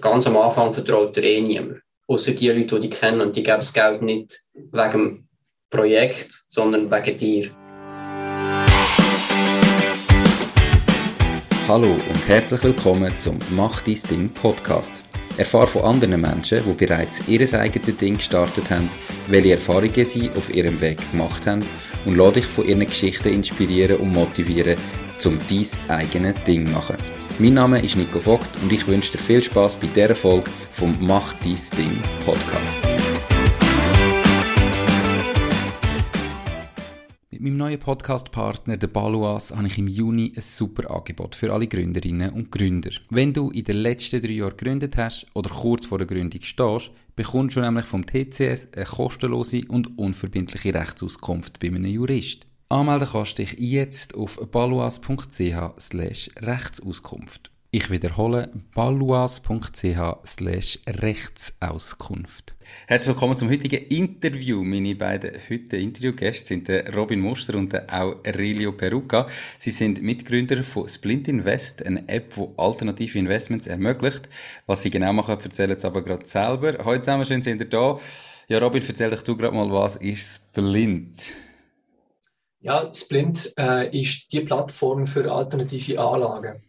Ganz am Anfang vertraut dir eh niemand. Außer die Leute, die dich kennen und die geben das Geld nicht wegen dem Projekt, sondern wegen dir. Hallo und herzlich willkommen zum Mach dein Ding Podcast. Erfahre von anderen Menschen, die bereits ihr eigenes Ding gestartet haben, welche Erfahrungen sie auf ihrem Weg gemacht haben und lade dich von ihren Geschichten inspirieren und motivieren, um dein eigenes Ding zu machen. Mein Name ist Nico Vogt und ich wünsche dir viel Spaß bei dieser Folge vom Mach dein Ding Podcast. Mit meinem neuen Podcast-Partner, der Baluas, habe ich im Juni ein super Angebot für alle Gründerinnen und Gründer. Wenn du in den letzten drei Jahren gegründet hast oder kurz vor der Gründung stehst, bekommst du nämlich vom TCS eine kostenlose und unverbindliche Rechtsauskunft bei einem Jurist. Anmelden kannst du dich jetzt auf baluas.ch slash Rechtsauskunft. Ich wiederhole baluas.ch slash Rechtsauskunft. Herzlich willkommen zum heutigen Interview. Meine beiden heutigen Interviewgäste sind Robin Muster und der Aurelio Peruca. Sie sind Mitgründer von Splint Invest, eine App, die alternative Investments ermöglicht. Was sie genau machen, erzählen sie aber gerade selber. Heute zusammen, schön sind ihr da. Ja, Robin, erzähl doch du gerade mal, was ist Splint? Ja, Splint äh, ist die Plattform für alternative Anlagen.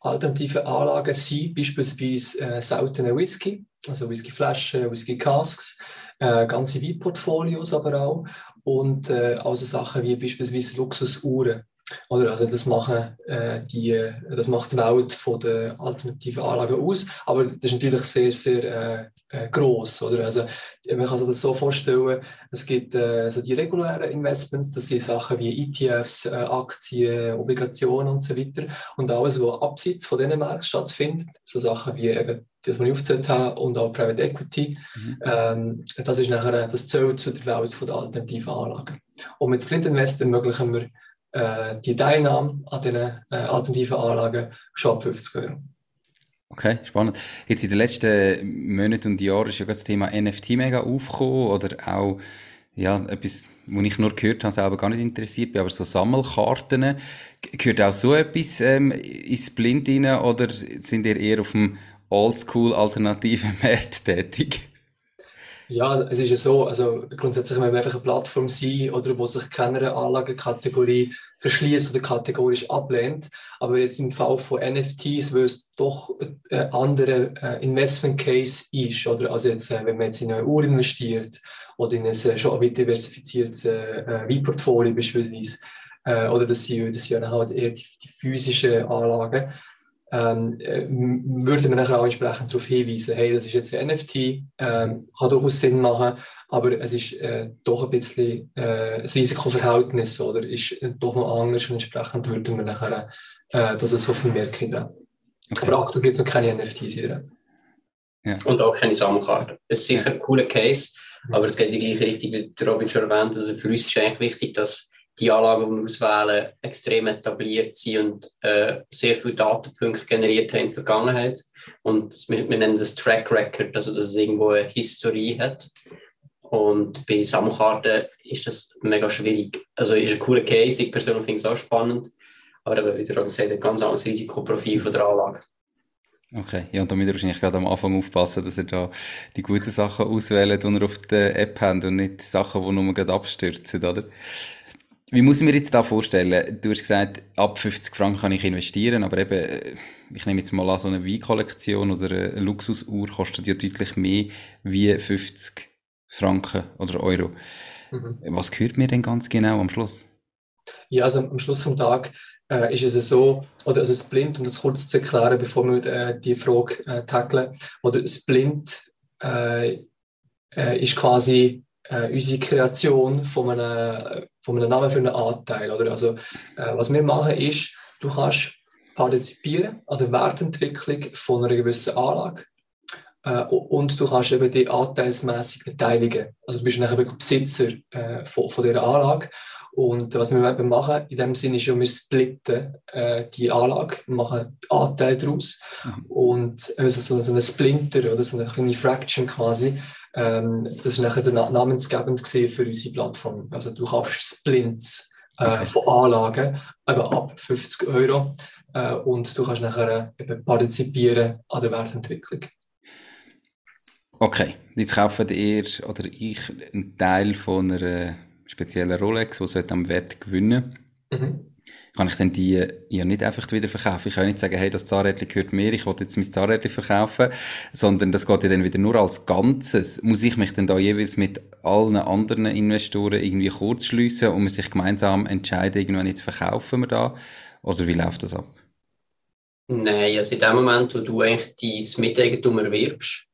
Alternative Anlagen sind beispielsweise äh, seltene Whisky, also Whiskyflaschen, Whisky-Casks, äh, ganze Weinportfolios aber auch und äh, also Sachen wie beispielsweise Luxusuhren. Oder? Also das, machen, äh, die, das macht die Welt von der alternativen Anlagen aus, aber das ist natürlich sehr, sehr äh, äh, groß. Oder? Also, man kann sich das so vorstellen, es gibt äh, so die regulären Investments, das sind Sachen wie ETFs, äh, Aktien, Obligationen und so weiter. Und alles, was abseits von diesen Märkten stattfindet, so Sachen wie eben das, was ich aufgezählt habe, und auch Private Equity, mhm. ähm, das ist nachher das zählt zu der Welt von der alternativen Anlagen. Und mit Sprint Invest ermöglichen wir äh, die Teilnahme an diesen äh, alternativen Anlagen schon ab 50 Euro. Okay, spannend. Jetzt in den letzten Monaten und Jahren ist ja das Thema NFT mega aufgekommen oder auch ja, etwas, was ich nur gehört habe, selber gar nicht interessiert bin, aber so Sammelkarten. Gehört auch so etwas ähm, ins Blind rein oder sind ihr eher auf dem Oldschool alternativen Markt tätig? Ja, es ist ja so, also grundsätzlich, wenn wir einfach eine Plattform sein oder wo sich keiner Anlagekategorie verschließt oder kategorisch ablehnt, aber jetzt im Fall von NFTs, wo es doch ein anderer äh, Investment Case ist, oder? Also jetzt, äh, wenn man jetzt in eine Uhr investiert oder in ein äh, schon diversifiziertes Weinportfolio beispielsweise, oder das sind, das sind halt eher die, die physischen Anlagen, ähm, äh, würde man auch entsprechend darauf hinweisen, hey, das ist jetzt ein NFT, ähm, kann durchaus Sinn machen, aber es ist äh, doch ein bisschen äh, das Risikoverhältnis oder ist äh, doch noch anders und entsprechend würde man nachher äh, das so vermerken. Okay. Aber aktuell gibt es noch keine NFTs hier. Ja. Und auch keine Sammelkarten. Es ist sicher ein cooler Case, aber es geht in die gleiche Richtung, wie Robin schon erwähnt hat. Für uns ist eigentlich wichtig, dass die Anlagen, die wir auswählen, extrem etabliert sind und äh, sehr viele Datenpunkte generiert haben in der Vergangenheit. Und wir, wir nennen das Track Record, also dass es irgendwo eine Historie hat. Und bei Sammelkarten ist das mega schwierig. Also ist ein cooler Case, ich persönlich finde es auch spannend, aber eben, wie der gesagt ein ganz anderes Risikoprofil von der Anlage. Okay, ja, und da müsst ihr wahrscheinlich gerade am Anfang aufpassen, dass ihr da die guten Sachen auswählt, die ihr auf der App habt und nicht Sachen, die nur gerade abstürzen, oder? Wie muss ich mir jetzt da vorstellen? Du hast gesagt, ab 50 Franken kann ich investieren, aber eben, äh, ich nehme jetzt mal an, so eine Weinkollektion oder eine Luxusuhr kostet ja deutlich mehr wie 50 Franken oder Euro. Mhm. Was gehört mir denn ganz genau am Schluss? Ja, also am Schluss vom Tag äh, ist es so, oder also es blind, um das kurz zu erklären, bevor wir äh, die Frage äh, tackeln, oder das blind äh, äh, ist quasi äh, unsere Kreation von einem, von einem Namen für einen Anteil. Oder? Also, äh, was wir machen ist, du kannst partizipieren an der Wertentwicklung von einer gewissen Anlage äh, und du kannst eben die anteilsmäßig beteiligen. Also du bist wirklich Besitzer äh, von, von dieser Anlage. Und was wir eben machen, in dem Sinne ist ja, wir splitten äh, die Anlage, machen Anteil daraus. Mhm. Und also so, so ein Splinter oder so eine kleine Fraction quasi, ähm, das ist nachher namensgebend gesehen für unsere Plattform. Also du kaufst Splints äh, okay. von Anlagen, aber ab 50 Euro. Äh, und du kannst nachher eben partizipieren an der Wertentwicklung. Okay, jetzt kaufen ihr oder ich einen Teil von einer speziellen Rolex, die am Wert gewinnen mhm. Kann ich denn die ja nicht einfach wieder verkaufen? Ich kann nicht sagen, hey, das Zahnrädchen gehört mir, ich will jetzt mein Zahnrädchen verkaufen, sondern das geht ja dann wieder nur als Ganzes. Muss ich mich denn da jeweils mit allen anderen Investoren irgendwie kurz schliessen und man sich gemeinsam entscheiden, irgendwann jetzt verkaufen wir da? Oder wie läuft das ab? Nein, also in dem Moment, wo du eigentlich dein Miteigentum erwirbst,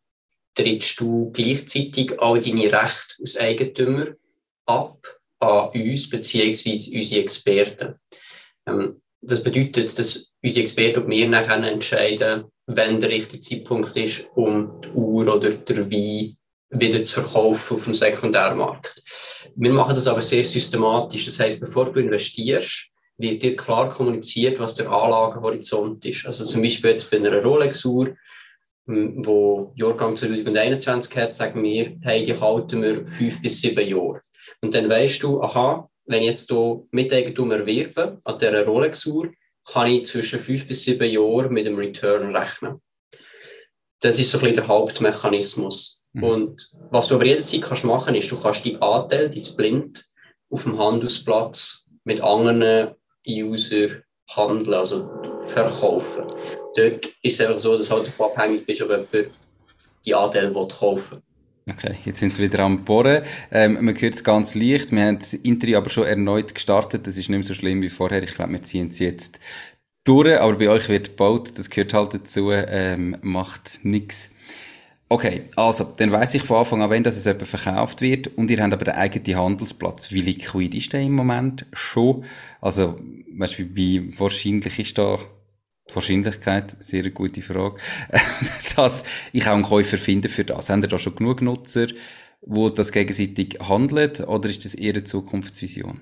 trittst du gleichzeitig all deine Rechte als Eigentümer ab an uns bzw. unsere Experten. Ähm, das bedeutet, dass unsere Experten und wir nachher entscheiden, wenn der richtige Zeitpunkt ist, um die Uhr oder der Wein wieder zu verkaufen auf dem Sekundärmarkt. Wir machen das aber sehr systematisch. Das heißt, bevor du investierst, wird dir klar kommuniziert, was der Anlagehorizont ist. Also zum Beispiel jetzt bei einer Rolex-Uhr, hm, wo Jahrgang 2021 hat, sagen wir, hey, die halten wir fünf bis sieben Jahre. Und dann weißt du, aha, wenn ich jetzt hier Miteigentum erwerbe an dieser Rolex-Uhr, kann ich zwischen fünf bis sieben Jahren mit dem Return rechnen. Das ist so ein bisschen der Hauptmechanismus. Mhm. Und was du aber jederzeit kannst machen, ist, du kannst die Anteil, die Blind, auf dem Handelsplatz mit anderen User handeln, also verkaufen. Dort ist es einfach so, dass du halt davon abhängig bist, ob jemand die Anteile kaufen will. Okay, jetzt sind sie wieder am Bohren. Ähm, man hört es ganz leicht. Wir haben das Interview aber schon erneut gestartet. Das ist nicht mehr so schlimm wie vorher. Ich glaube, wir ziehen es jetzt durch. Aber bei euch wird gebaut. Das gehört halt dazu. Ähm, macht nichts. Okay, also, dann weiss ich von Anfang an, wenn das jemand verkauft wird und ihr habt aber den eigenen Handelsplatz. Wie liquid ist der im Moment schon? Also, weißt du, wie wahrscheinlich ist da die Wahrscheinlichkeit, sehr eine gute Frage, dass ich auch einen Käufer finde für das. Haben ihr da schon genug Nutzer, wo das gegenseitig handelt, oder ist das eher eine Zukunftsvision?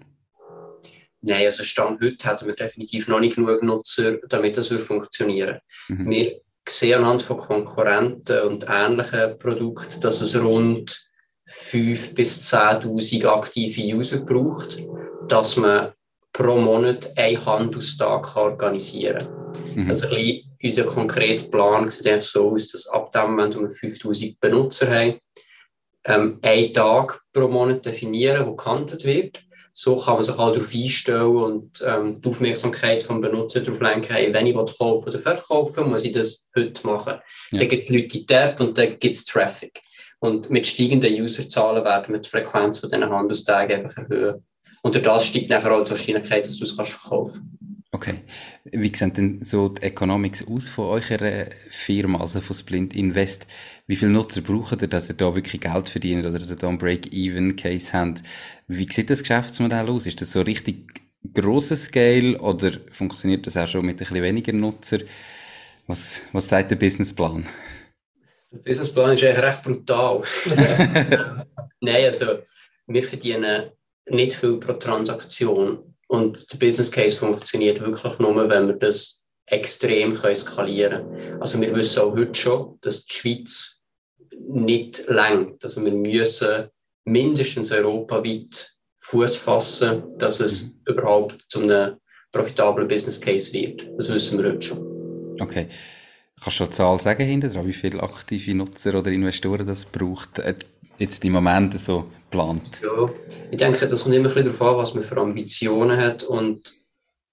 Nein, also Stand heute hätten wir definitiv noch nicht genug Nutzer, damit das funktionieren mhm. Wir sehen anhand von Konkurrenten und ähnlichen Produkten, dass es rund 5.000 bis 10.000 aktive User braucht, dass man pro Monat einen Handelstag organisieren kann. Mhm. Also unser konkreter Plan sieht so aus, dass ab dem Moment, wo wir 5000 Benutzer haben, ähm, einen Tag pro Monat definieren, wo gehandelt wird. So kann man sich halt darauf einstellen und ähm, die Aufmerksamkeit vom Benutzer darauf lenken, hey, wenn ich kaufen oder verkaufen muss ich das heute machen. Ja. Dann gibt die Leute die Tab und dann gibt es Traffic. Und mit steigenden Userzahlen werden wir die Frequenz von diesen Handelstagen einfach erhöhen. Und durch das steigt nachher auch die Wahrscheinlichkeit, dass du es kannst verkaufen kannst. Okay. Wie sehen denn so die Economics aus von eurer Firma, also von Splint Invest? Wie viele Nutzer braucht ihr, dass ihr da wirklich Geld verdient oder dass ihr da einen Break-Even-Case habt? Wie sieht das Geschäftsmodell aus? Ist das so richtig grosser Scale oder funktioniert das auch schon mit ein bisschen weniger Nutzer? Was, was sagt der Businessplan? Der Businessplan ist eigentlich recht brutal. Nein, also wir verdienen nicht viel pro Transaktion. Und der Business Case funktioniert wirklich nur, wenn wir das extrem skalieren können. Also wir wissen auch heute schon, dass die Schweiz nicht lenkt. Also wir müssen mindestens europaweit Fuß fassen, dass es überhaupt zu einem profitablen Business Case wird. Das wissen wir heute schon. Okay. Kannst du eine Zahl sagen hinterher, wie viele aktive Nutzer oder Investoren das braucht? Äh, jetzt im Moment so plant? Ja, ich denke, das kommt immer ein bisschen darauf an, was man für Ambitionen hat und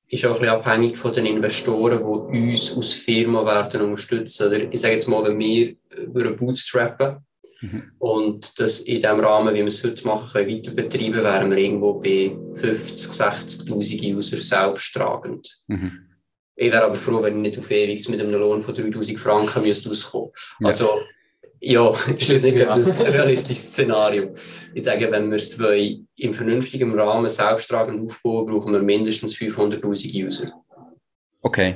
ist auch ein bisschen abhängig von den Investoren, die uns als Firma werden unterstützen. Oder ich sage jetzt mal, wenn wir über bootstrappen mhm. und das in dem Rahmen, wie wir es heute machen, weiter betreiben, wären wir irgendwo bei 50, 60'000 User selbsttragend. Mhm. Ich wäre aber froh, wenn ich nicht auf ewig mit einem Lohn von 3000 Franken müsste auskommen. Ja. Also ja, das ist nicht das realistische Szenario. Ich sage, wenn wir es im vernünftigen Rahmen selbsttragend aufbauen, brauchen wir mindestens 500.000 User. Okay,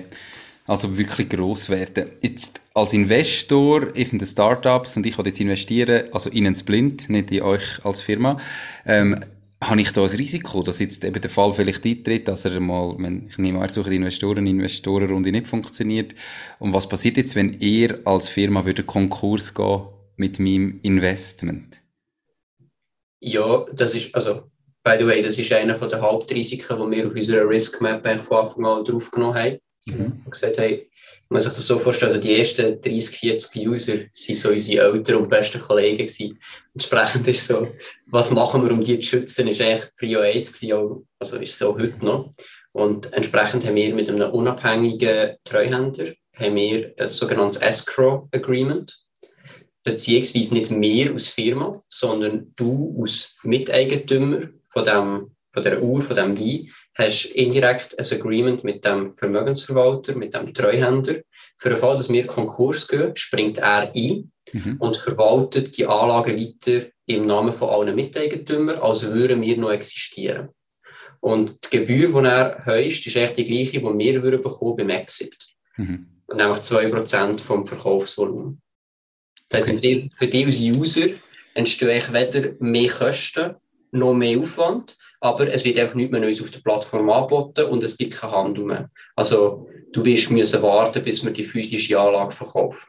also wirklich gross werden. Jetzt als Investor ist in den Startups und ich will jetzt investieren, also in einen Splint, nicht in euch als Firma. Ähm, habe ich da ein Risiko, dass jetzt eben der Fall vielleicht eintritt, dass er mal, wenn ich nehme an, suche Investoren, Investorenrunde nicht funktioniert. Und was passiert jetzt, wenn ihr als Firma würde Konkurs gehen mit meinem Investment? Ja, das ist, also, by the way, das ist einer der Hauptrisiken, die wir auf unserer Risk Map von Anfang an draufgenommen haben. Mhm. Und gesagt haben, Man sich das so vorstellen, also die ersten 30, 40 User waren so unsere Eltern und besten Kollegen gewesen. Entsprechend ist so, was machen wir, um die zu schützen, ist eigentlich Prio 1 gewesen, also ist so heute noch. Und entsprechend haben wir mit einem unabhängigen Treuhänder haben wir ein sogenanntes Escrow Agreement, beziehungsweise nicht wir als Firma, sondern du als Miteigentümer von, dem, von der Uhr, von dem Wein, hast indirekt ein Agreement mit dem Vermögensverwalter, mit dem Treuhänder. Für den Fall, dass wir Konkurs gehen, springt er ein mhm. und verwaltet die Anlage weiter im Namen von allen Miteigentümern, als würden wir noch existieren. Und die Gebühr, die er heisst, ist echt die gleiche, die wir würden bekommen beim Exit. Mhm. Nämlich 2% vom Verkaufsvolumen. Das heißt, okay. für dich als User entstehen weder mehr Kosten noch mehr Aufwand, aber es wird einfach nichts mehr Neues auf der Plattform angeboten und es gibt keinen Handel mehr. Also du wirst müssen warten, bis wir die physische Anlage verkaufen.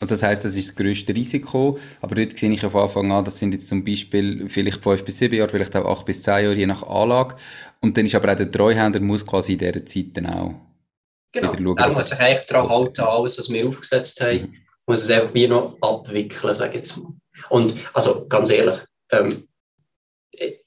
Also das heißt, das ist das größte Risiko, aber dort sehe ich auf Anfang an, das sind jetzt zum Beispiel vielleicht fünf bis sieben Jahre, vielleicht auch acht bis zehn Jahre, je nach Anlage. Und dann ist aber auch der Treuhänder muss quasi in dieser Zeit dann auch genau. wieder schauen. Er muss sich eigentlich daran halten, alles, was wir aufgesetzt haben, mhm. muss es einfach wie noch abwickeln, sage ich jetzt mal. Und also ganz ehrlich, ähm,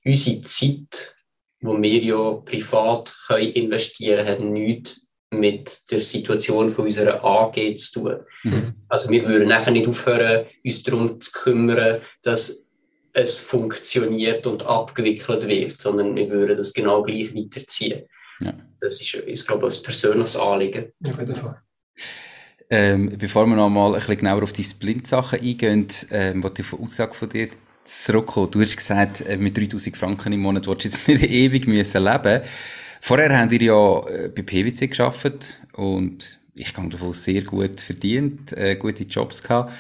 unsere Zeit, die wir ja privat können investieren können, hat nichts mit der Situation von unserer AG zu tun. Mhm. Also wir würden nachher nicht aufhören, uns darum zu kümmern, dass es funktioniert und abgewickelt wird, sondern wir würden das genau gleich weiterziehen. Ja. Das ist, ist, glaube ich, ein persönliches Anliegen. Auf jeden Fall. Ähm, bevor wir noch mal ein bisschen genauer auf die Splint-Sachen eingehen, ähm, wollte ich von Aussage von dir zurückkommen. Du hast gesagt, äh, mit 3000 Franken im Monat willst du jetzt nicht ewig müssen leben Vorher habt ihr ja äh, bei PwC geschafft und ich kann davon sehr gut verdient, äh, gute Jobs gehabt.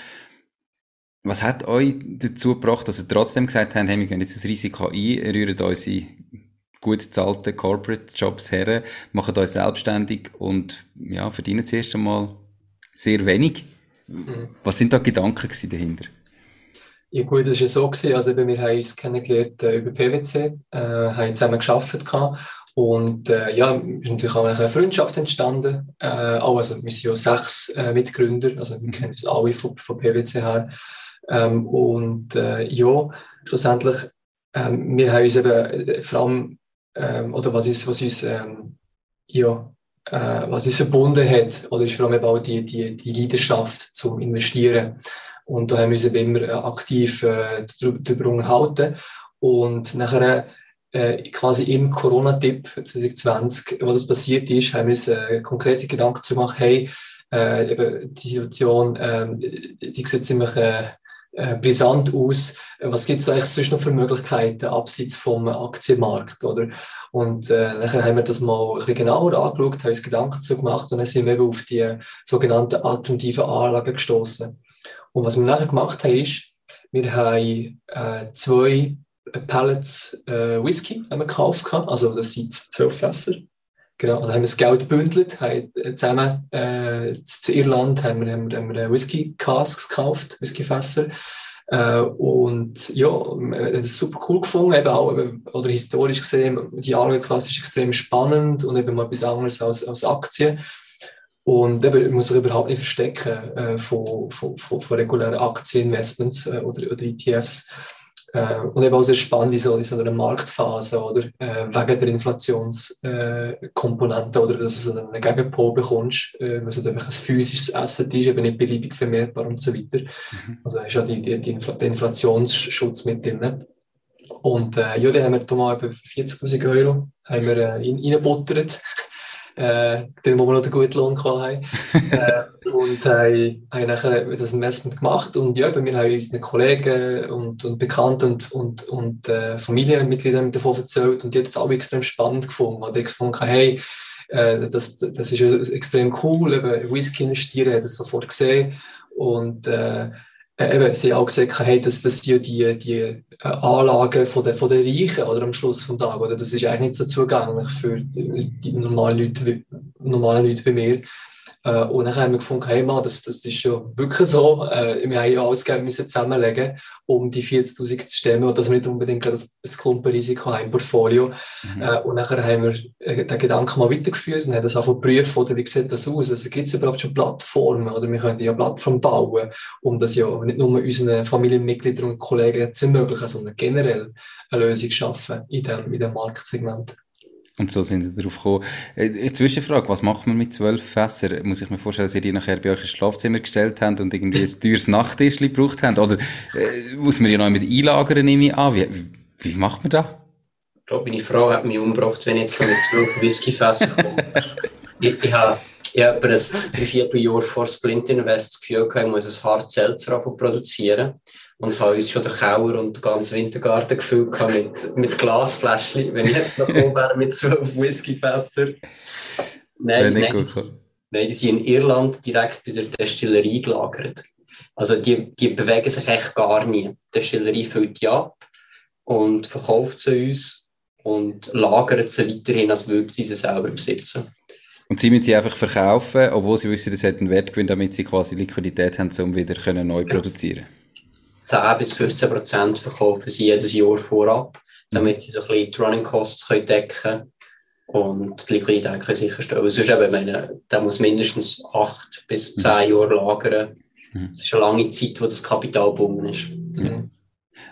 Was hat euch dazu gebracht, dass ihr trotzdem gesagt habt, hey, wir gehen jetzt das Risiko ein, rühren unsere gut bezahlten Corporate Jobs her, machen euch selbstständig und ja, verdienen zuerst einmal sehr wenig. Mhm. Was sind da Gedanken dahinter? Ja gut, das war so, gewesen. also wir haben uns kennengelernt äh, über PwC, äh, haben zusammen gearbeitet und äh, ja, ist natürlich auch eine Freundschaft entstanden. Äh, auch, also wir sind ja sechs äh, Mitgründer, also wir kennen uns alle von, von PwC her. Ähm, und äh, ja, schlussendlich, ähm, wir haben uns eben äh, vor allem, ähm, oder was uns, was uns, ähm, ja, äh, was uns verbunden hat, oder ist vor allem eben auch die, die, die Leidenschaft zum Investieren. Und da haben wir immer aktiv äh, darüber unterhalten. Und nachher äh, quasi im Corona-Tipp 2020, wo das passiert ist, haben wir uns äh, konkrete Gedanken zu machen, hey, äh, eben die Situation, äh, die sieht ziemlich äh, äh, brisant aus. Was gibt es eigentlich sonst noch für Möglichkeiten abseits vom Aktienmarkt, oder? Und äh, dann haben wir das mal ein bisschen genauer angeschaut, haben uns Gedanken dazu gemacht und dann sind wir eben auf die sogenannten alternativen Anlagen gestoßen. Und was wir nachher gemacht haben, ist, wir haben äh, zwei Pallets äh, Whisky haben gekauft. Also das sind zwölf Fässer. Genau, also haben wir das Geld gebündelt, haben äh, zusammen äh, zu Irland haben wir, haben haben wir Whisky Casks gekauft, Whisky Fässer. Äh, und ja, ist super cool gefunden, eben auch, oder historisch gesehen, die Anlageklasse ist extrem spannend und eben mal etwas anderes als, als Aktien. Und eben, man muss sich überhaupt nicht verstecken äh, von, von, von, von regulären Aktieninvestments äh, oder, oder ETFs. Äh, und eben auch sehr spannend in so, in so einer Marktphase, oder? Äh, wegen der Inflationskomponente, oder dass du einen Gegenpol bekommst, äh, weil es einfach ein physisches Asset ist, eben nicht beliebig vermehrbar und so weiter. Mhm. Also ist ja die, die, die Infl der Inflationsschutz mit drin. Und äh, ja, dann haben wir da mal etwa 40'000 Euro haben wir, äh, reingebuttert äh, wo wir noch den guten Lohn haben. äh, und haben, haben nachher das Investment gemacht. Und ja, wir haben unseren Kollegen und, und Bekannten und, und, und äh, Familienmitgliedern davon erzählt. Und die haben es alle extrem spannend gefunden. Weil die gefunden hey, äh, das, das ist extrem cool, eben Whisky investieren, hat das sofort gesehen. Und äh, eben, sie haben auch gesagt, hey, dass das die, die, die äh, Anlagen von der, von der Reichen oder am Schluss des Tages, das ist eigentlich nicht so zugänglich für die, normalen Leute, normalen Leute wie mir. Äh, und dann haben wir gefunden, hey Mann, das, das ist ja wirklich so. Äh, wir haben ja alles müssen zusammenlegen, um die 40.000 zu stemmen und dass wir nicht unbedingt ein Klumpenrisiko haben im Portfolio. Mhm. Äh, und nachher haben wir äh, den Gedanken mal weitergeführt und haben das einfach geprüft, oder wie sieht das aus? Also gibt es überhaupt schon Plattformen oder wir können ja Plattformen bauen, um das ja nicht nur unseren Familienmitgliedern und Kollegen zu ermöglichen, sondern generell eine Lösung schaffen in dem, in dem Marktsegment. Und so sind wir darauf gekommen. Äh, eine Zwischenfrage, was macht man mit zwölf Fässern? Muss ich mir vorstellen, dass ihr die nachher bei euch ins Schlafzimmer gestellt habt und irgendwie ein teures Nachttischchen gebraucht habt? Oder äh, muss man die noch mit einlagern, nehme ich an? Wie, wie macht man das? Ich glaube, meine Frau hat mich umgebracht, wenn ich jetzt so mit zwölf Whiskyfässer komme. ich, ich habe ich habe ein Dreivierteljahr vor Splint Invest das Gefühl gehabt, ich muss ein Hard Seltzer produzieren und habe uns schon den Keller und den ganzen Wintergarten gefüllt mit, mit Glasfläschchen. Wenn ich jetzt noch oben wäre mit so einem Whiskyfässer. Nein, nein, die, nein, die sind in Irland direkt bei der Destillerie gelagert. Also die, die bewegen sich echt gar nie. Die Destillerie füllt die ab und verkauft sie uns und lagert sie weiterhin, als würde sie sie selber besitzen. Und sie müssen sie einfach verkaufen, obwohl sie wissen, dass sie einen Wert gewinnen, damit sie quasi Liquidität haben, um wieder können neu produzieren 10 bis 15 Prozent verkaufen sie jedes Jahr vorab, damit sie so ein bisschen die Running Costs können decken und die Liquidität können sicherstellen. Sonst eben, meine, der muss mindestens 8 bis 10 mhm. Jahre lagern. Mhm. Das ist eine lange Zeit, wo das Kapital gebunden ist. Mhm.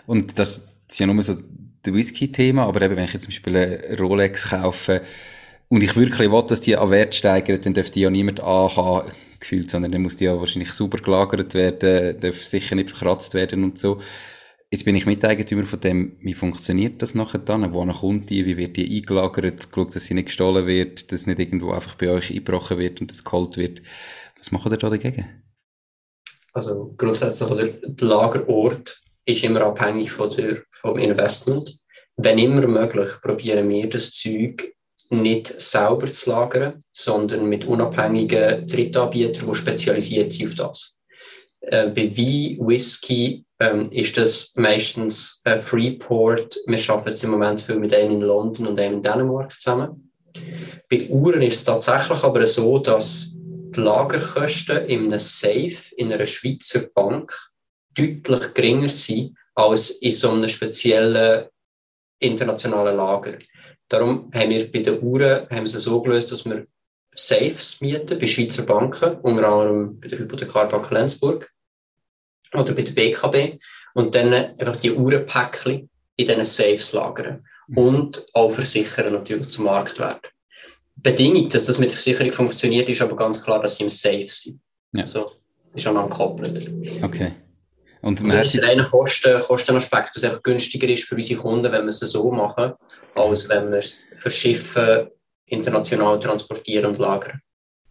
Und das ist ja nur so das Whisky-Thema, aber eben, wenn ich jetzt zum Beispiel eine Rolex kaufe und ich wirklich will, dass die an Wert steigern, dann dürfte die ja niemand anhaben gefühlt, sondern dann muss die ja wahrscheinlich super gelagert werden, darf sicher nicht verkratzt werden und so. Jetzt bin ich Miteigentümer von dem, wie funktioniert das nachher dann? Woher kommt die? Wie wird die eingelagert? Geschaut, dass sie nicht gestohlen wird, dass nicht irgendwo einfach bei euch eingebrochen wird und das geholt wird. Was macht ihr da dagegen? Also grundsätzlich, oder, der Lagerort ist immer abhängig von der, vom Investment. Wenn immer möglich, probieren wir das Zeug nicht selber zu lagern, sondern mit unabhängigen Drittanbietern, die spezialisiert sind auf das. Äh, bei Wein, Whisky ähm, ist das meistens äh, Freeport. Wir arbeiten jetzt im Moment viel mit einem in London und einem in Dänemark zusammen. Bei Uhren ist es tatsächlich aber so, dass die Lagerkosten in einem Safe in einer Schweizer Bank deutlich geringer sind als in so einem speziellen internationalen Lager. Darum haben wir bei den Uhren haben sie so gelöst, dass wir Safes mieten bei Schweizer Banken, unter anderem bei der Hypothekarbank Lenzburg oder bei der BKB und dann einfach die Uhrenpäckchen in diesen Safes lagern mhm. und auch versichern natürlich zum Marktwert. Bedingung, dass das mit der Versicherung funktioniert, ist aber ganz klar, dass sie im Safe sind. Ja. Also ist aneinander gekoppelt. Okay. Und man das ist reiner Kosten, Kostenaspekt, was einfach günstiger ist für unsere Kunden, wenn wir es so machen, als wenn wir es verschiffen, international transportieren und lagern.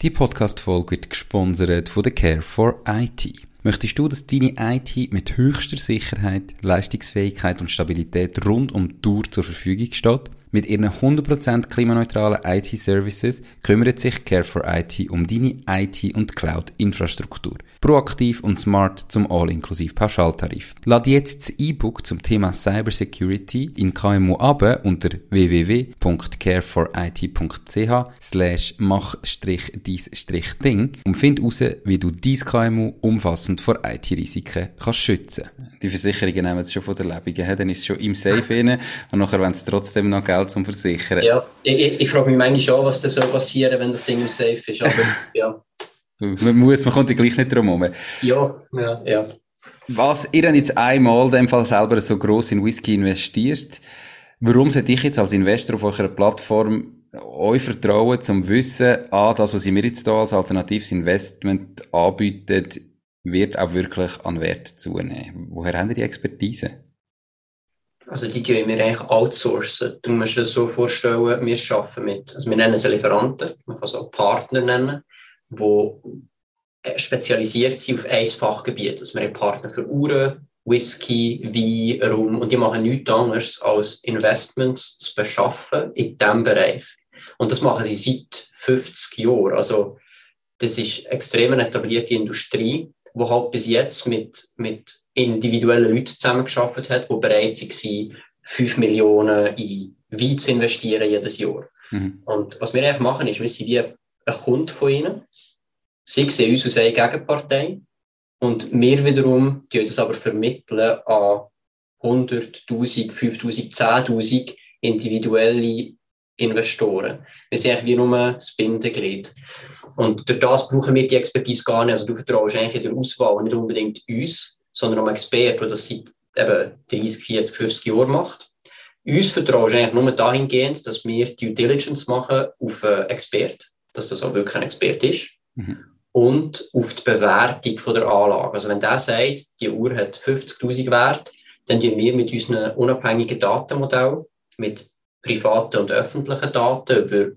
Die Podcast-Folge wird gesponsert von der Care for IT. Möchtest du, dass deine IT mit höchster Sicherheit, Leistungsfähigkeit und Stabilität rund um die Tour zur Verfügung steht? Mit ihren 100% klimaneutralen IT-Services kümmert sich Care for IT um deine IT- und Cloud-Infrastruktur. Proaktiv und smart zum All-inklusiv Pauschaltarif. Lad jetzt das E-Book zum Thema Cybersecurity in KMU ab unter www.careforit.ch slash mach-dies-ding und find heraus, wie du dein KMU umfassend vor IT-Risiken kannst schützen. Die Versicherungen nehmen es schon von der Lebung, dann ist es schon im Safe rein und nachher wollen sie trotzdem noch Geld zum Versichern. Ja, ich, ich frage mich manchmal schon, was das soll passieren wenn das Ding im Safe ist. Aber ja. Man muss, man kommt ja gleich nicht drum herum. Ja, ja, ja. Was, ihr habt jetzt einmal in dem Fall selber so gross in Whisky investiert. Warum sollte ich jetzt als Investor auf eurer Plattform euch vertrauen, zum Wissen, ah, das, was ihr mir jetzt hier als alternatives Investment anbietet, wird auch wirklich an Wert zunehmen? Woher habt ihr die Expertise? Also die tun wir eigentlich outsourcen. Du musst dir das so vorstellen, wir arbeiten mit, also wir nennen sie Lieferanten, man kann es auch Partner nennen, die äh, spezialisiert sind auf ein Fachgebiet. Also wir haben Partner für Uhren, Whisky, Wein, Rum und die machen nichts anderes als Investments zu beschaffen in diesem Bereich. Und das machen sie seit 50 Jahren. Also das ist extrem eine etablierte Industrie, die halt bis jetzt mit, mit individuellen Leuten zusammengearbeitet hat, die bereit waren, 5 Millionen in Wein zu investieren jedes Jahr. Mhm. Und was wir einfach machen, ist, wir sind wie ein Kunde von ihnen Sie sehen uns als eine Gegenpartei und wir wiederum tun das aber vermitteln an 100.000, 5.000, 10.000 individuelle Investoren. Wir sind eigentlich wie nur das Bindeglied. Und durch das brauchen wir die Expertise gar nicht. Also du vertraust eigentlich in der Auswahl nicht unbedingt uns, sondern einem Experten, der das seit eben 30, 40, 50 Jahren macht. Uns vertraust du eigentlich nur dahingehend, dass wir Due Diligence machen auf einen Experten, dass das auch wirklich ein Experte ist. Mhm. Und auf die Bewertung von der Anlage. Also wenn der sagt, die Uhr hat 50.000 Wert, dann tun wir mit unseren unabhängigen Datenmodell, mit privaten und öffentlichen Daten über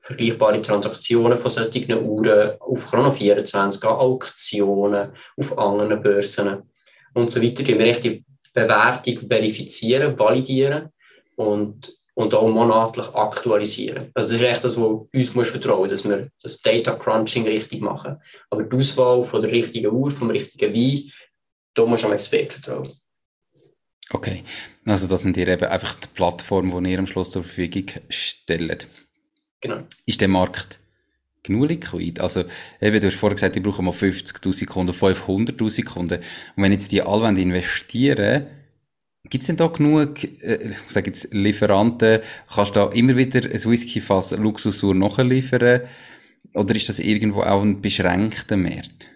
vergleichbare Transaktionen von solchen Uhren auf Chrono 24, Auktionen, auf anderen Börsen und so weiter, die wir die Bewertung verifizieren, validieren und, und auch monatlich aktualisieren. Also das ist echt das, was uns muss vertrauen dass wir das Data Crunching richtig machen. Aber die Auswahl von der richtigen Uhr, vom richtigen Wein, da muss man am Expert vertrauen. Okay, also das sind ihr eben einfach die Plattform, die ihr am Schluss zur Verfügung stellt. Genau. Ist der Markt genug liquid? Also, eben, du hast vorher gesagt, die brauchen mal 50.000 Kunden, 500.000 Kunden. Und wenn jetzt die alle investieren Gibt es denn da genug, äh, ich sage jetzt, Lieferanten? Kannst du da immer wieder ein Whisky-Fass Luxusuhr nachliefern? Oder ist das irgendwo auch ein beschränkter Markt?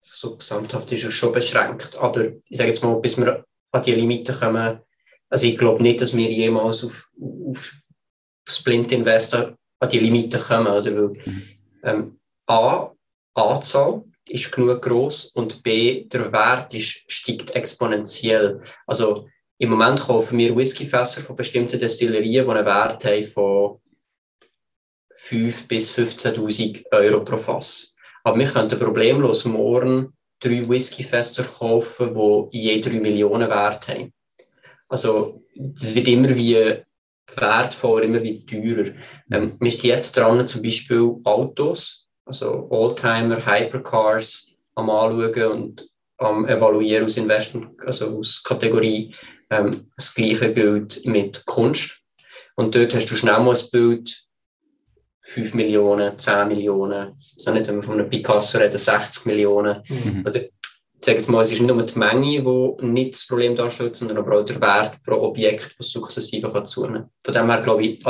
So gesamthaft ist es schon beschränkt. Aber ich sage jetzt mal, bis wir an die Limite kommen, also ich glaube nicht, dass wir jemals auf, auf Splint Investor an die Limite kommen. Oder? Weil, mhm. ähm, A, Anzahl ist genug groß und B, der Wert ist, steigt exponentiell. Also im Moment kaufen wir Whiskyfässer von bestimmten Destillerien, die einen Wert haben von 5.000 bis 15.000 Euro pro Fass. Aber wir könnten problemlos morgen drei Whiskyfässer kaufen, die je 3 Millionen Wert haben. Also das wird immer wie wertvoller, immer wie teurer. Ähm, wir sind jetzt dran, zum Beispiel Autos also Oldtimer, Hypercars am Anschauen und am Evaluieren aus Investment, also aus Kategorie. Ähm, das gleiche Bild mit Kunst. Und dort hast du schnell mal ein Bild, 5 Millionen, 10 Millionen, so nicht, wenn wir von einem Picasso reden, 60 Millionen. Mhm. Oder, sag jetzt mal, es ist nicht nur die Menge, die nicht das Problem darstellt, sondern aber auch der Wert pro Objekt, das sukzessive kann zunehmen kann. Von dem her glaube ich,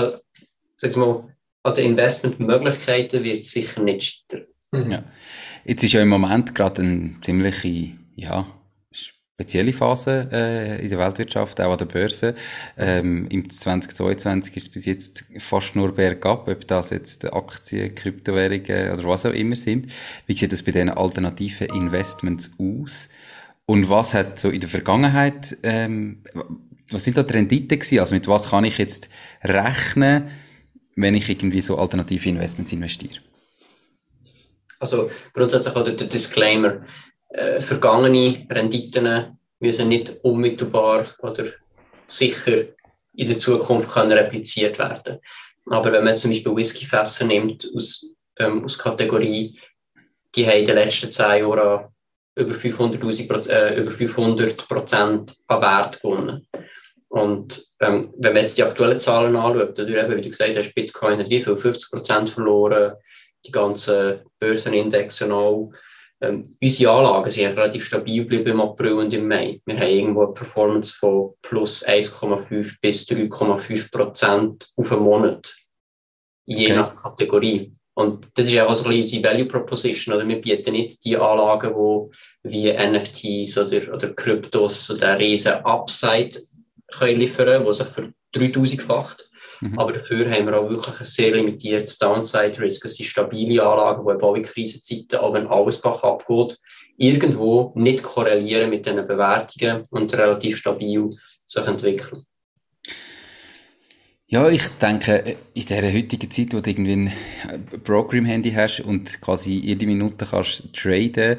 sag mal, an den Investmentmöglichkeiten wird es sicher nicht scheitern. Mhm. Ja. Jetzt ist ja im Moment gerade eine ziemliche, ja, spezielle Phase äh, in der Weltwirtschaft, auch an der Börse. Ähm, Im 2022 ist es bis jetzt fast nur bergab, ob das jetzt Aktien, Kryptowährungen oder was auch immer sind. Wie sieht das bei diesen alternativen Investments aus? Und was hat so in der Vergangenheit, ähm, was sind da die Renditen gewesen? Also mit was kann ich jetzt rechnen? Wenn ich irgendwie so alternative Investments investiere? Also grundsätzlich auch der Disclaimer, äh, vergangene Renditen müssen nicht unmittelbar oder sicher in der Zukunft können repliziert werden. Aber wenn man zum Beispiel Whiskyfässer nimmt aus, ähm, aus Kategorie, die haben in den letzten zehn Jahren über 500, äh, über 500 Prozent an Wert gewonnen. Und ähm, wenn man jetzt die aktuellen Zahlen anschaut, oder eben, wie du gesagt hast, Bitcoin hat wie viel? 50 Prozent verloren, die ganzen Börsenindexe auch. Ähm, unsere Anlagen sind relativ stabil geblieben im April und im Mai. Wir haben irgendwo eine Performance von plus 1,5 bis 3,5 Prozent auf einen Monat. Je okay. nach Kategorie. Und das ist auch so ein bisschen unsere Value Proposition. Oder? Wir bieten nicht die Anlagen, die wie NFTs oder, oder Kryptos oder riesen Upside können liefern können, die sich für 3000-facht. Mhm. Aber dafür haben wir auch wirklich ein sehr limitiertes Downside-Risk. Es sind stabile Anlagen, die auch in Krisenzeiten, auch wenn alles Bach abgeht, irgendwo nicht korrelieren mit diesen Bewertungen und relativ stabil sich entwickeln. Ja, ich denke, in dieser heutigen Zeit, wo du irgendwie ein Broker im Handy hast und quasi jede Minute kannst traden,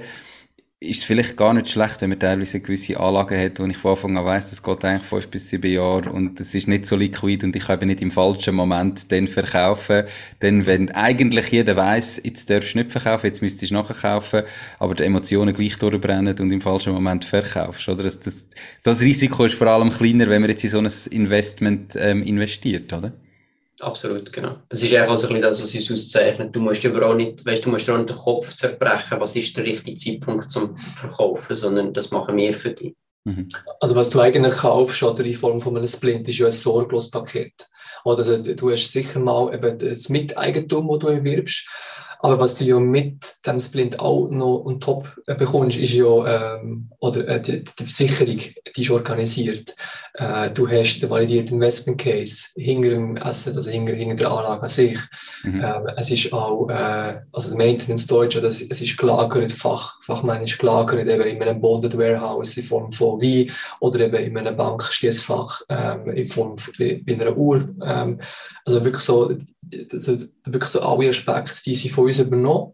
ist es vielleicht gar nicht schlecht, wenn man teilweise gewisse Anlagen hat, wo ich von Anfang an weiss, das geht eigentlich fünf bis sieben Jahre und es ist nicht so liquid und ich kann eben nicht im falschen Moment dann verkaufen. Denn wenn eigentlich jeder weiss, jetzt darfst du nicht verkaufen, jetzt müsstest du nachher kaufen, aber die Emotionen gleich durchbrennen und im falschen Moment verkaufst, oder? Das, das, das Risiko ist vor allem kleiner, wenn man jetzt in so ein Investment ähm, investiert, oder? Absolut, genau. Das ist einfach so ein bisschen das, was uns auszeichnet. Du musst aber auch nicht, weißt, du musst auch nicht den Kopf zerbrechen, was ist der richtige Zeitpunkt zum Verkaufen, sondern das machen wir für dich. Mhm. Also was du eigentlich kaufst oder in Form von einem Splint ist ja ein sorglos Paket. Oder also, du hast sicher mal eben das Miteigentum, das du erwirbst. Aber was du ja mit dem Splint auch noch on top äh, bekommst, ist ja, ähm, oder äh, die, die, Versicherung, die ist organisiert. Äh, du hast den validierten Investment Case hinter dem Asset, also hinter, hinter der Anlage an sich. Mhm. Ähm, es ist auch, äh, also der Maintenance Deutsch, oder es, ist gelagert, Fach, fachmännisch gelagert, eben in einem Bonded Warehouse in Form von Wein oder eben in einem Bankschließfach ähm, in Form von wie, wie einer Uhr. Ähm, also wirklich so, also wirklich so alle Aspekte, die sie von uns übernommen.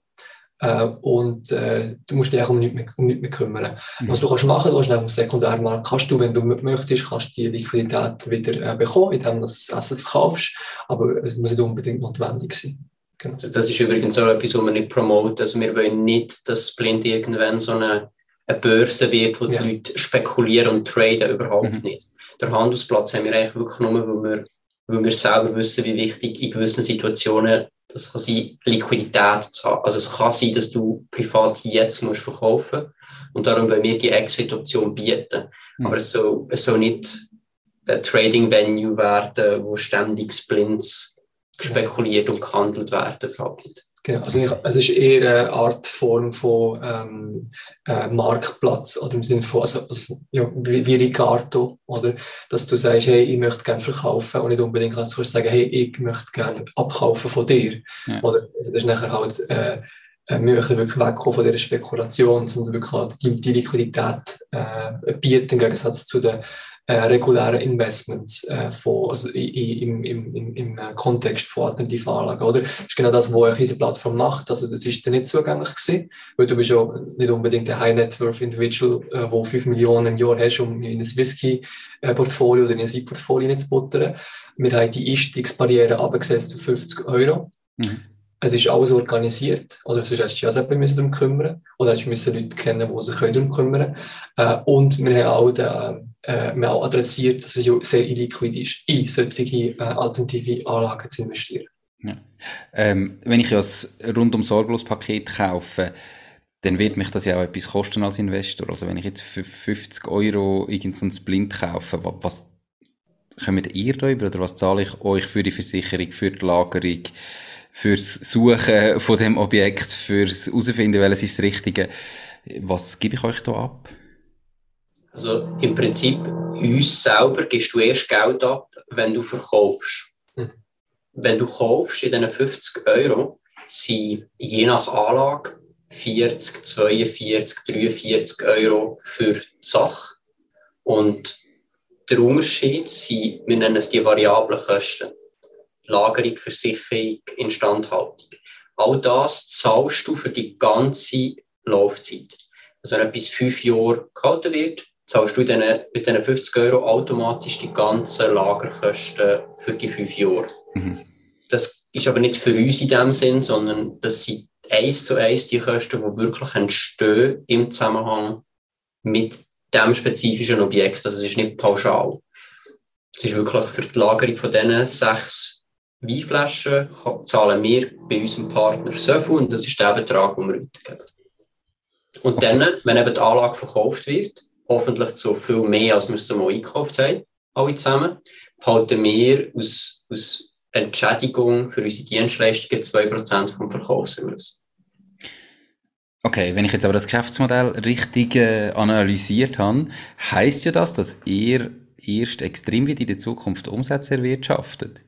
Äh, und äh, du musst dich auch um nichts mehr, um nichts mehr kümmern. Mhm. Was du kannst machen, du kannst auf dem Sekundärmarkt, kannst du, wenn du möchtest, kannst die Liquidität wieder äh, bekommen, indem du das Asset verkaufst, aber es muss nicht unbedingt notwendig sein. Genau. Das ist übrigens auch etwas, was wir nicht promoten. Also wir wollen nicht, dass Blind irgendwann so eine, eine Börse wird, wo ja. die Leute spekulieren und traden, überhaupt mhm. nicht. Der Handelsplatz haben wir eigentlich wirklich nur, weil wir, weil wir selber wissen, wie wichtig in gewissen Situationen das kann sein, Liquidität zu haben. Also es kann sein, dass du privat jetzt musst verkaufen und darum wollen wir die Exit-Option bieten. Mhm. Aber es soll, es soll nicht ein Trading-Venue werden, wo ständig Splints spekuliert und gehandelt werden. Nicht. Genau, also ich, es ist eher eine Art Form von ähm, äh, Marktplatz oder im Sinne von, also, also ja, wie, wie Ricardo, oder? Dass du sagst, hey, ich möchte gerne verkaufen und nicht unbedingt kannst du sagen, hey, ich möchte gerne abkaufen von dir. Ja. Oder? Also das ist nachher halt, äh, äh wir möchten wirklich wegkommen von dieser Spekulation, sondern wirklich halt die, die Liquidität äh, bieten im Gegensatz zu den äh, reguläre Investments äh, von, also im, im, im, im äh, Kontext von alternativen Anlagen. Oder? Das ist genau das, was unsere Plattform macht. Also das ist dann nicht zugänglich gewesen, weil du bist ja nicht unbedingt ein High-Net-Worth-Individual, äh, wo 5 Millionen im Jahr hast, um in ein Whisky-Portfolio oder in ein Wein-Portfolio zu buttern. Wir haben die Einstiegsbarriere abgesetzt auf 50 Euro. Mhm. Es ist alles organisiert, oder sonst hättest du ja selber müssen darum kümmern, oder hättest du Leute kennen, die sich darum kümmern können. Äh, und wir haben auch den, äh, wir auch adressiert, dass es sehr illiquid ist, in solche äh, alternative Anlagen zu investieren. Ja. Ähm, wenn ich ja das rundum sorglos Paket kaufe, dann wird mich das ja auch etwas kosten als Investor. Also wenn ich jetzt für 50 Euro irgendein Splint kaufe, was kommt ihr da über oder was zahle ich euch für die Versicherung, für die Lagerung, fürs Suchen von dem Objekt, fürs herausfinden, welches ist das Richtige? Was gebe ich euch da ab? Also im Prinzip, uns selber gibst du erst Geld ab, wenn du verkaufst. Mhm. Wenn du kaufst, in diesen 50 Euro, sind je nach Anlage 40, 42, 43 Euro für die Sache. Und der Unterschied sind, wir nennen es die variablen Kosten. Lagerung, Versicherung, Instandhaltung. All das zahlst du für die ganze Laufzeit. Also wenn etwas fünf Jahre gehalten wird, zahlst du mit diesen 50 Euro automatisch die ganzen Lagerkosten für die fünf Jahre. Mhm. Das ist aber nicht für uns in dem Sinn, sondern das sind eins zu eins die Kosten, die wirklich entstehen im Zusammenhang mit dem spezifischen Objekt. Also es ist nicht pauschal. Es ist wirklich für die Lagerung von diesen sechs Weinflaschen zahlen wir bei unserem Partner so viel und das ist der Betrag, den wir weitergeben. Und okay. dann, wenn eben die Anlage verkauft wird, hoffentlich zu viel mehr, als wir es mal eingekauft haben, alle zusammen, behalten wir aus, aus Entschädigung für unsere Dienstleistungen 2% vom Verkaufserlös. Okay, wenn ich jetzt aber das Geschäftsmodell richtig äh, analysiert habe, heißt ja das, dass ihr erst extrem wieder in der Zukunft Umsätze erwirtschaftet.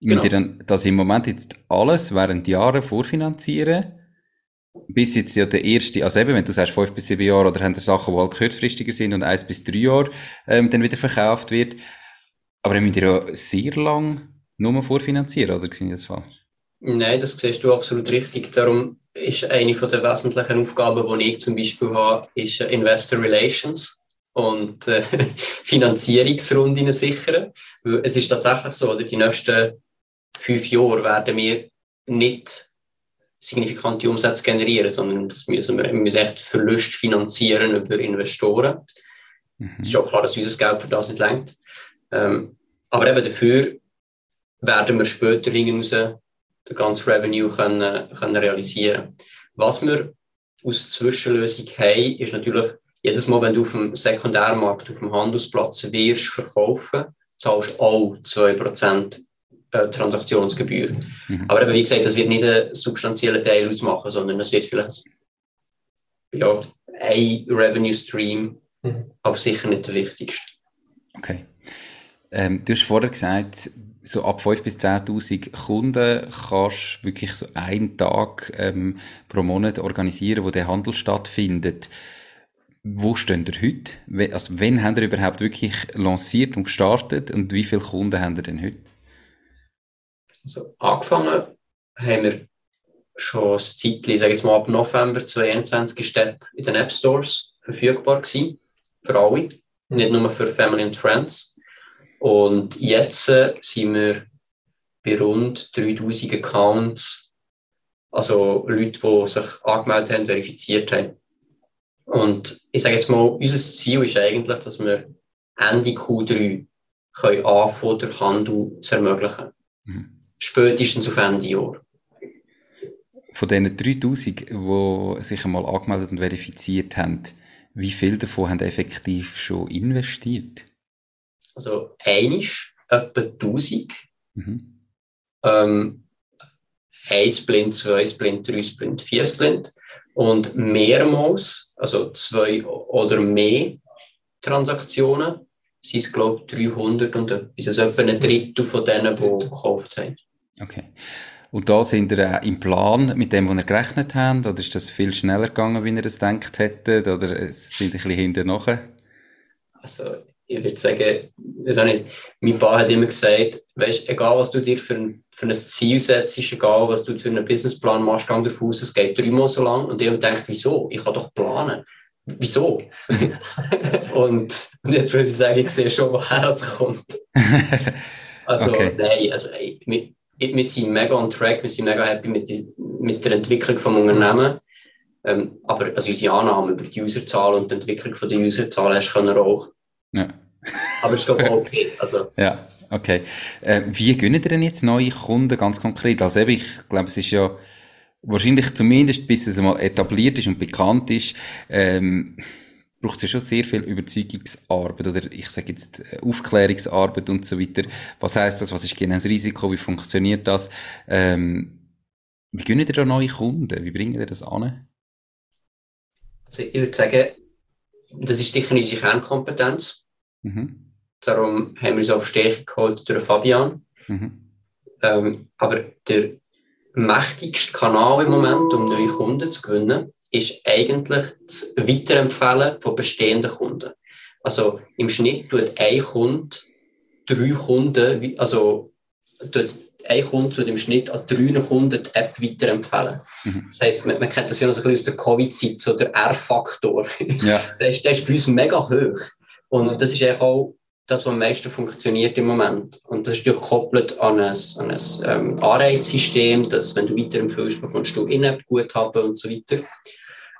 Genau. Müsst ihr dann das im Moment jetzt alles während Jahren vorfinanzieren? bis jetzt ja der erste, also eben, wenn du sagst fünf bis sieben Jahre oder haben die Sachen, die halt kurzfristiger sind und eins bis drei Jahre ähm, dann wieder verkauft wird. Aber dann müsst ihr ja sehr lang nur vorfinanzieren, oder sehe ich das falsch? Nein, das siehst du absolut richtig. Darum ist eine von der wesentlichen Aufgaben, die ich zum Beispiel habe, ist Investor Relations und äh, Finanzierungsrunden sichern. Weil es ist tatsächlich so, oder die nächsten fünf Jahre werden wir nicht signifikante Umsätze generieren, sondern das müssen wir, wir müssen echt Verlust finanzieren über Investoren. Mhm. Es ist auch klar, dass unser Geld für das nicht längt. Ähm, aber eben dafür werden wir später hinaus den ganzen Revenue können, können realisieren Was wir aus Zwischenlösung haben, ist natürlich, jedes Mal, wenn du auf dem Sekundärmarkt, auf dem Handelsplatz wirst verkaufen, zahlst du auch 2% äh, Transaktionsgebühr. Mhm. Aber eben, wie gesagt, das wird nicht einen substanziellen Teil ausmachen, sondern es wird vielleicht ja, ein Revenue Stream, mhm. aber sicher nicht der wichtigste. Okay. Ähm, du hast vorher gesagt, so ab 5.000 bis 10.000 Kunden kannst du wirklich so einen Tag ähm, pro Monat organisieren, wo der Handel stattfindet. Wo stehen ihr heute? Also, wann haben ihr überhaupt wirklich lanciert und gestartet und wie viele Kunden haben ihr denn heute? Also, angefangen haben wir schon ein Zeitchen, sage jetzt mal ab November 2021 ist in den App Stores verfügbar gewesen, für alle, nicht nur für Family and Friends. Und jetzt äh, sind wir bei rund 3000 Accounts, also Leute, die sich angemeldet haben, verifiziert haben. Und ich sage jetzt mal, unser Ziel ist eigentlich, dass wir Ende Q3 können anfangen, den Handel zu ermöglichen. Mhm. Spätestens auf Ende Jahr. Von diesen 3000, die sich einmal angemeldet und verifiziert haben, wie viele davon haben effektiv schon investiert? Also einisch etwa 1000. Mhm. Ähm, ein Splint, zwei Splint, drei Splint, vier Splint. Und mehrmals, also zwei oder mehr Transaktionen, sind es, glaube ich, 300 und etwas. Also etwa ein Drittel von denen, die gekauft haben. Okay. Und da sind ihr im Plan mit dem, was ihr gerechnet habt? Oder ist das viel schneller gegangen, wie ihr es gedacht hättet? Oder sind ihr ein bisschen hinter nachher? Also, ich würde sagen, weiß nicht, mein Paar hat immer gesagt, weißt, egal was du dir für ein, für ein Ziel setzt, egal was du für einen Businessplan machst, gang davon aus, es geht dreimal so lang. Und ich denkt, wieso? Ich kann doch planen. Wieso? und, und jetzt würde ich sagen, ich sehe schon, woher es kommt. Also, okay. nein, also, ey, wir, sind mega on track, wir sind mega happy mit, die, mit der Entwicklung des Unternehmens. Ähm, aber also unsere Annahme über die Userzahlen und die Entwicklung der Userzahlen hast du auch ja. Aber es ist glaube okay. Also. Ja, okay. Äh, wie gönnen ihr denn jetzt neue Kunden ganz konkret? Also eben, ich glaube, es ist ja wahrscheinlich zumindest, bis es einmal etabliert ist und bekannt ist, ähm, braucht es ja schon sehr viel Überzeugungsarbeit oder ich sage jetzt äh, Aufklärungsarbeit und so weiter. Was heißt das? Was ist genau das Risiko? Wie funktioniert das? Ähm, wie gönnen ihr da neue Kunden? Wie bringen ihr das an? Also ich würde sagen, das ist sicher unsere Kernkompetenz. Mhm. Darum haben wir uns auf Stärke geholt durch Fabian. Mhm. Ähm, aber der mächtigste Kanal im Moment, um neue Kunden zu gewinnen, ist eigentlich das Weiterempfehlen von bestehenden Kunden. Also im Schnitt tut ein Kunde drei Kunden, also tut ein Kunde tut im Schnitt an drei Kunden die App weiterempfehlen. Mhm. Das heisst, man, man, kennt das ja noch so ein bisschen aus der Covid-Zeit, so der R-Faktor. Ja. der, ist, der ist bei uns mega hoch. Und das ist eigentlich auch das, was am meisten funktioniert im Moment. Und das ist natürlich gekoppelt an ein, an ein ähm, Anreizsystem, dass wenn du weiterempfiehlst, bekommst du In-App-Guthaben und so weiter.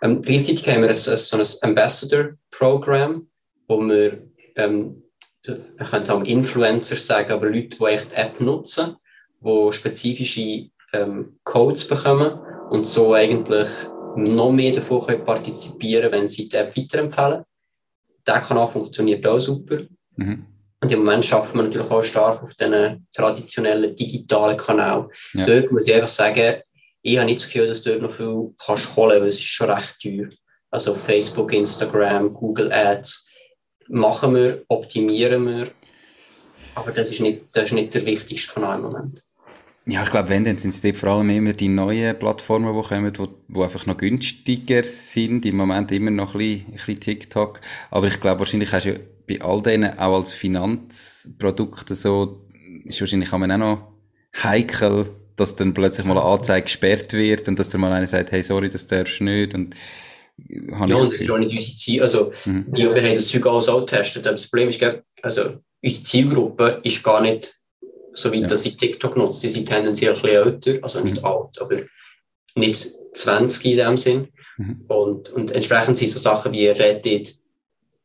Ähm, gleichzeitig haben wir ein, ein, so ein Ambassador-Programm, wo wir, ähm, man könnte auch Influencer sagen, aber Leute, die echt App nutzen, die spezifische ähm, Codes bekommen und so eigentlich noch mehr davon können partizipieren wenn sie die App weiterempfehlen. Der Kanal funktioniert auch super. Mhm. Und im Moment schaffen wir natürlich auch stark auf den traditionellen digitalen Kanal. Ja. Dort muss ich einfach sagen, ich habe nicht das Gefühl, dass du dort noch viel kannst holen, weil es ist schon recht teuer. Also Facebook, Instagram, Google Ads machen wir, optimieren wir, aber das ist nicht, das ist nicht der wichtigste Kanal im Moment. Ja, ich glaube, wenn, dann sind es vor allem immer die neuen Plattformen, die kommen, die, die einfach noch günstiger sind. Im Moment immer noch ein bisschen, ein bisschen TikTok. Aber ich glaube, wahrscheinlich hast du ja bei all denen auch als Finanzprodukte so, ist wahrscheinlich auch noch heikel, dass dann plötzlich mal eine Anzeige gesperrt wird und dass dann mal einer sagt, hey, sorry, das darfst du nicht. Und, ja, und das ist schon nicht unsere Ziel. Also, mhm. wir haben das Zeug alles auch getestet. Aber das Problem ist, also, unsere Zielgruppe ist gar nicht so weit, ja. dass sie TikTok nutzt. Die sind tendenziell ein bisschen älter, also nicht mhm. alt, aber nicht 20 in dem Sinn. Mhm. Und, und entsprechend sind so Sachen wie Reddit,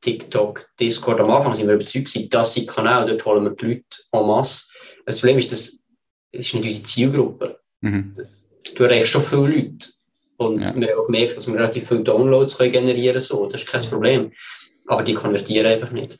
TikTok, Discord, am Anfang sind wir überzeugt, dass sie Kanäle, dort holen wir die Leute en masse. Das Problem ist, dass das ist nicht unsere Zielgruppe. Mhm. Das, du erreichst schon viele Leute. Und ja. wir haben auch gemerkt, dass wir relativ viele Downloads können generieren können. So. Das ist kein Problem. Aber die konvertieren einfach nicht.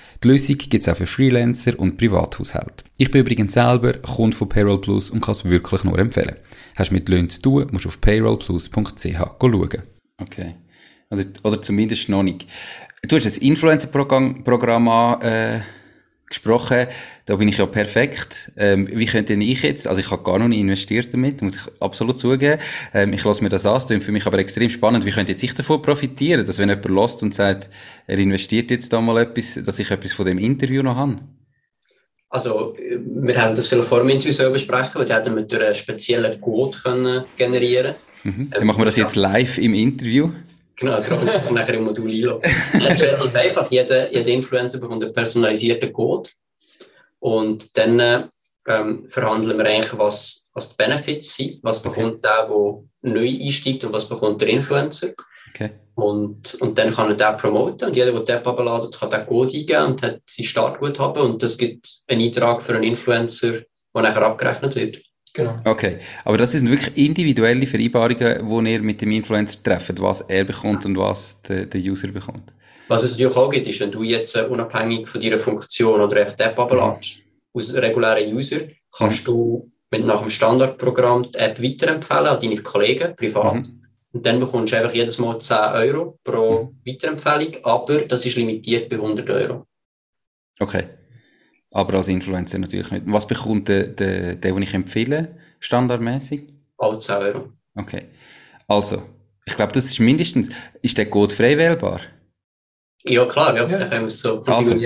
Die Lösung gibt es auch für Freelancer und Privathaushalte. Ich bin übrigens selber Kunde von Payroll Plus und kann es wirklich nur empfehlen. Hast du mit Löhnen zu tun, musst du auf payrollplus.ch schauen. Okay. Oder, oder zumindest noch nicht. Du hast das Influencer-Programm äh, gesprochen. Da bin ich ja perfekt. Ähm, wie könnte ich jetzt, also ich habe gar noch nicht investiert damit, muss ich absolut zugeben. Ähm, ich lasse mir das an, das für mich aber extrem spannend. Wie könnte jetzt ich davon profitieren, dass wenn jemand lost und sagt, er investiert jetzt da mal etwas, dass ich etwas von dem Interview noch habe? Also, wir haben das vielleicht vor dem Interview so besprechen, weil wir hätten wir durch einen speziellen Code können generieren mhm. Dann ähm, machen wir das jetzt live im Interview. Genau, tragen wir das nachher im Modul einloggen. Es wird halt einfach, jeder, jeder Influencer bekommt einen personalisierten Code und dann ähm, verhandeln wir eigentlich, was, was die Benefits sind, was bekommt der, der neu einsteigt und was bekommt der Influencer. Okay. Und, und dann kann er den promoten und jeder, der die App abladet, kann den Code eingeben und hat sein Startguthaben und das gibt einen Eintrag für einen Influencer, der nachher abgerechnet wird. Genau. Okay, aber das sind wirklich individuelle Vereinbarungen, die ihr mit dem Influencer trefft, was er bekommt und was der, der User bekommt. Was es natürlich auch gibt, ist, wenn du jetzt uh, unabhängig von deiner Funktion oder echt die App abladest, mhm. aus regulären User, kannst mhm. du mit nach dem Standardprogramm die App weiterempfehlen an deine Kollegen, privat. Mhm. Und dann bekommst du einfach jedes Mal 10 Euro pro mhm. Weiterempfehlung, aber das ist limitiert bei 100 Euro. Okay. Aber als Influencer natürlich nicht. Was bekommt der, der, der den ich empfehle, standardmäßig? Auch 10 Euro. Okay. Also, ich glaube, das ist mindestens, ist der Code frei wählbar? Ja, klar, ja, ja. dann können wir es so also,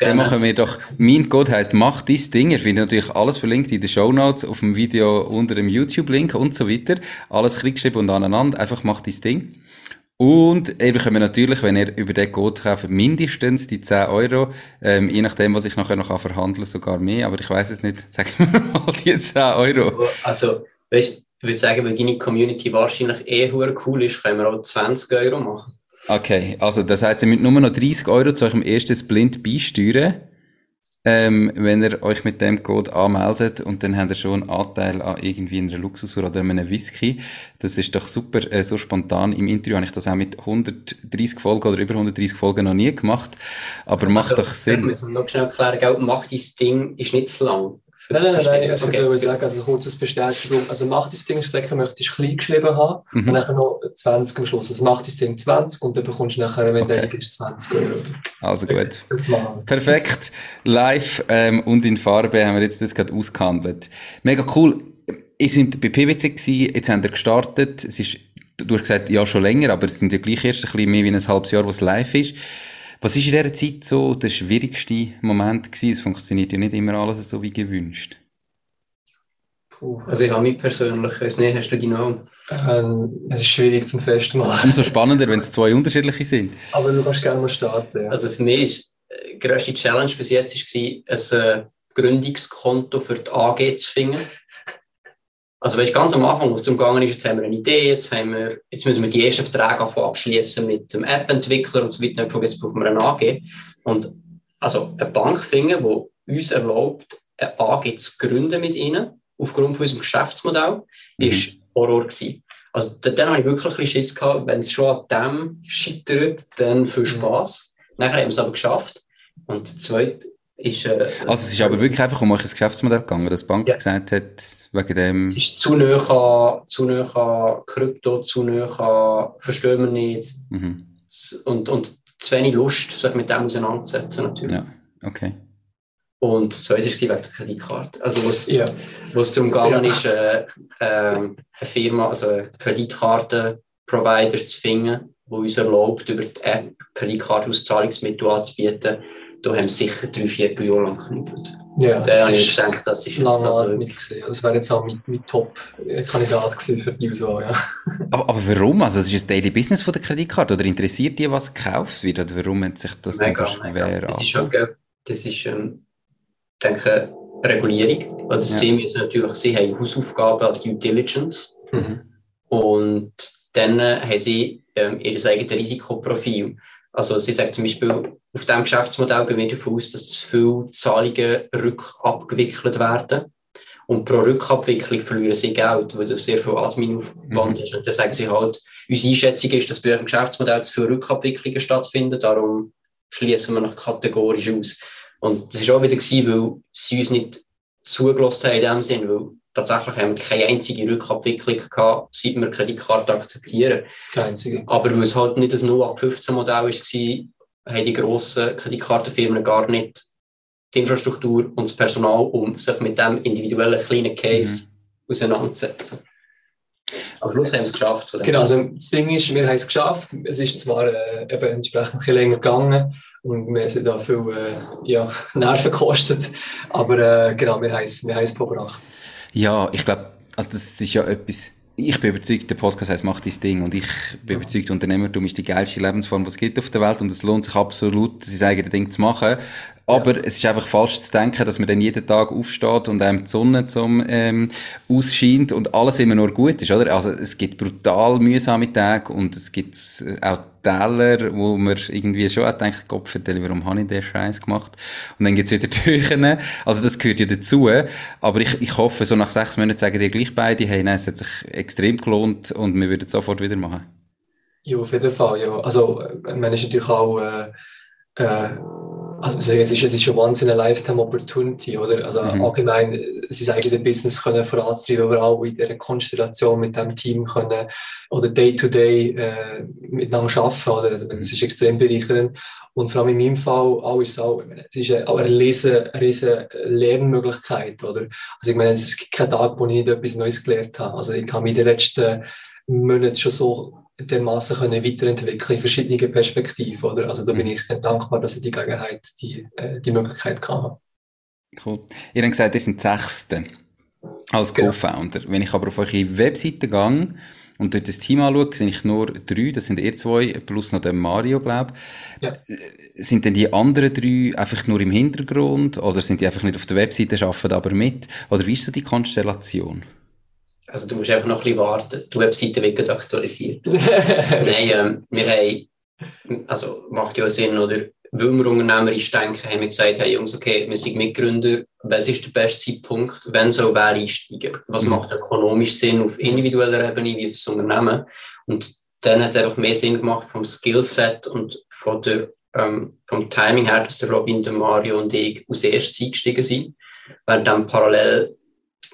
dann machen wir doch, mein Code heisst, mach dies Ding. Ihr findet natürlich alles verlinkt in den Show Notes, auf dem Video unter dem YouTube-Link und so weiter. Alles klickgeschrieben und aneinander. Einfach mach dies Ding. Und ihr bekommt natürlich, wenn ihr über den Code kauft, mindestens die 10 Euro, ähm, je nachdem, was ich nachher noch verhandeln kann, sogar mehr, aber ich weiß es nicht, sagen wir mal die 10 Euro. Also, weißt, ich würde sagen, weil deine Community wahrscheinlich eh cool ist, können wir auch 20 Euro machen. Okay, also das heißt, ihr müsst nur noch 30 Euro zu eurem ersten Splint beisteuern ähm, wenn ihr euch mit dem Code anmeldet und dann habt ihr schon einen Anteil an irgendwie einer Luxusuhr oder einem Whisky. Das ist doch super, äh, so spontan. Im Interview habe ich das auch mit 130 Folgen oder über 130 Folgen noch nie gemacht, aber macht also, doch Sinn. Ich muss noch schnell erklären, macht dein Ding ist nicht zu lang. Nein, nein, nein, nein, also okay. ich würde sagen, also kurz als Bestätigung, also mach das Ding, sagen, möchtest klein geschrieben haben mhm. und dann noch 20 am Schluss. Also mach das Ding 20 und dann bekommst du nachher, wenn okay. der ist, 20 Euro. Also gut. Perfekt. Live ähm, und in Farbe haben wir jetzt das gerade ausgehandelt. Mega cool. Ihr seid bei PwC gewesen, jetzt haben wir gestartet. Es ist, du hast gesagt, ja schon länger, aber es sind ja gleich erst ein bisschen mehr wie ein halbes Jahr, wo es live ist. Was ist in dieser Zeit so der schwierigste Moment gewesen? Es funktioniert ja nicht immer alles so wie gewünscht. Puh, also ich habe mich persönlich, ich weiß nicht, hast du die Namen? Ähm, es ist schwierig zum Festmachen. Umso spannender, wenn es zwei unterschiedliche sind. Aber du kannst gerne mal starten. Ja. Also für mich ist äh, die grösste Challenge bis jetzt war, ein äh, Gründungskonto für die AG zu finden. Also weißt, ganz am Anfang, was darum gegangen ist, jetzt haben wir eine Idee, jetzt, haben wir, jetzt müssen wir die ersten Verträge abschließen mit dem App-Entwickler und so weiter. Jetzt brauchen wir eine AG. Und also eine Bank finden, die uns erlaubt, eine AG zu gründen mit ihnen, aufgrund von unserem Geschäftsmodell, mhm. ist Horror gewesen. Also dann habe ich wirklich ein bisschen Schiss gehabt, wenn es schon an dem scheitert, dann viel. Spaß. Mhm. Nachher haben wir es aber geschafft. Und zweit ist, äh, also es ist aber wirklich einfach um euch ein Geschäftsmodell gegangen, dass die Bank ja. gesagt hat, wegen dem... Es ist zu nah an, zu nah an Krypto, zu nah an Verstehen wir nicht mhm. und, und zu wenig Lust, sich mit dem auseinanderzusetzen natürlich. Ja, okay. Und das zweite ist die wegen der Kreditkarte. Also wo es, ja. darum gegangen ja. ist, äh, äh, eine Firma, also eine Kreditkartenprovider zu finden, der uns erlaubt, über die App Kreditkarte als Zahlungsmittel anzubieten, da haben wir sicher drei, vier Jahre lang geknüppelt. Ja, das habe ich gedacht, das ist lange also, gesehen. Das wäre jetzt auch mein, mein Top-Kandidat für die Auswahl, ja. aber, aber, warum? Also, es ist das Daily Business von der Kreditkarte oder interessiert die, was gekauft wird? Oder warum hat sich das mega, dann so schwer das ist, schon, das ist, ähm, denke Regulierung. Oder ja. sie müssen natürlich, sie haben Hausaufgaben an Due Diligence. Mhm. Und dann haben sie ähm, ihr eigenes Risikoprofil. Also sie sagt zum Beispiel, auf diesem Geschäftsmodell gehen wir davon aus, dass zu viele Zahlungen rückabgewickelt werden. Und pro Rückabwicklung verlieren sie Geld, weil das sehr viel Adminaufwand mhm. ist. Und dann sagen sie halt, unsere Einschätzung ist, dass bei einem Geschäftsmodell zu viele Rückabwicklungen stattfinden, darum schließen wir noch kategorisch aus. Und das war auch wieder, gewesen, weil sie uns nicht zugelassen haben in dem Sinn, weil tatsächlich haben wir keine einzige Rückabwicklung gehabt, seit wir Kreditkarte akzeptieren. Keine einzige. Aber weil es halt nicht ein 0 ab 15 Modell war, haben die grossen Kreditkartenfirmen gar nicht die Infrastruktur und das Personal, um sich mit dem individuellen kleinen Case mhm. auseinanderzusetzen. Aber Schluss haben wir es geschafft. Genau, also das Ding ist, wir haben es geschafft. Es ist zwar äh, eben entsprechend ein bisschen länger gegangen und wir sind da viel äh, ja, Nerven gekostet, aber äh, genau, wir haben es, wir haben es vorgebracht. Ja, ich glaube, also das ist ja etwas, ich bin überzeugt, der Podcast heißt «Mach dein Ding» und ich bin ja. überzeugt, Unternehmertum ist die geilste Lebensform, die es gibt auf der Welt und es lohnt sich absolut, sein eigenes Ding zu machen. Aber ja. es ist einfach falsch zu denken, dass man dann jeden Tag aufsteht und einem die Sonne zum ähm, ausscheint und alles immer nur gut ist, oder? Also es gibt brutal mühsame Tage und es gibt auch Täler, wo man irgendwie schon hat gedacht, Gott vertelle, warum habe ich den Scheiß gemacht? Und dann gibt's wieder Türen. Also das gehört ja dazu. Aber ich, ich hoffe, so nach sechs Monaten sagen die gleich beide, hey, nein, es hat sich extrem gelohnt und wir würden es sofort wieder machen. Ja, auf jeden Fall, ja. Also, man ist natürlich auch, äh, äh, also es ist, es ist eine once in a lifetime opportunity, oder? Also mhm. allgemein sein eigenes Business können voranzutreiben, aber auch in dieser Konstellation mit dem Team können oder day to day äh, miteinander arbeiten, oder? Es mhm. ist extrem bereichernd. Und vor allem in meinem Fall auch ist es auch, es ist auch eine riesen, riesen Lernmöglichkeit, oder? Also ich meine, es gibt keinen Tag, wo ich nicht etwas Neues gelernt habe. Also ich habe mich in den letzten Monaten schon so dermaßen können weiterentwickeln in verschiedenen Perspektiven. Oder? Also da bin mhm. ich sehr dankbar, dass ich die Gelegenheit, die, äh, die Möglichkeit hatte. Cool. Ihr habt gesagt, ihr seid Sechste als genau. Co-Founder. Wenn ich aber auf eure Webseite gehe und dort das Team anschaue, sind ich nur drei, das sind ihr zwei, plus noch der Mario, glaube ich. Ja. Äh, sind denn die anderen drei einfach nur im Hintergrund oder sind die einfach nicht auf der Webseite, arbeiten aber mit? Oder wie ist so die Konstellation? Also du musst einfach noch ein bisschen warten. Die Webseite wird aktualisiert. Nein, ähm, wir haben, also macht ja Sinn, oder? Weil wir unternehmerisch denken, haben wir gesagt, hey Jungs, okay, wir sind Mitgründer, was ist der beste Zeitpunkt, wenn soll wer einsteigen? Was mhm. macht ökonomisch Sinn auf individueller Ebene, wie das Unternehmen? Und dann hat es einfach mehr Sinn gemacht vom Skillset und von der, ähm, vom Timing her, dass der Robin, der Mario und ich aus erstes eingestiegen sind, während dann parallel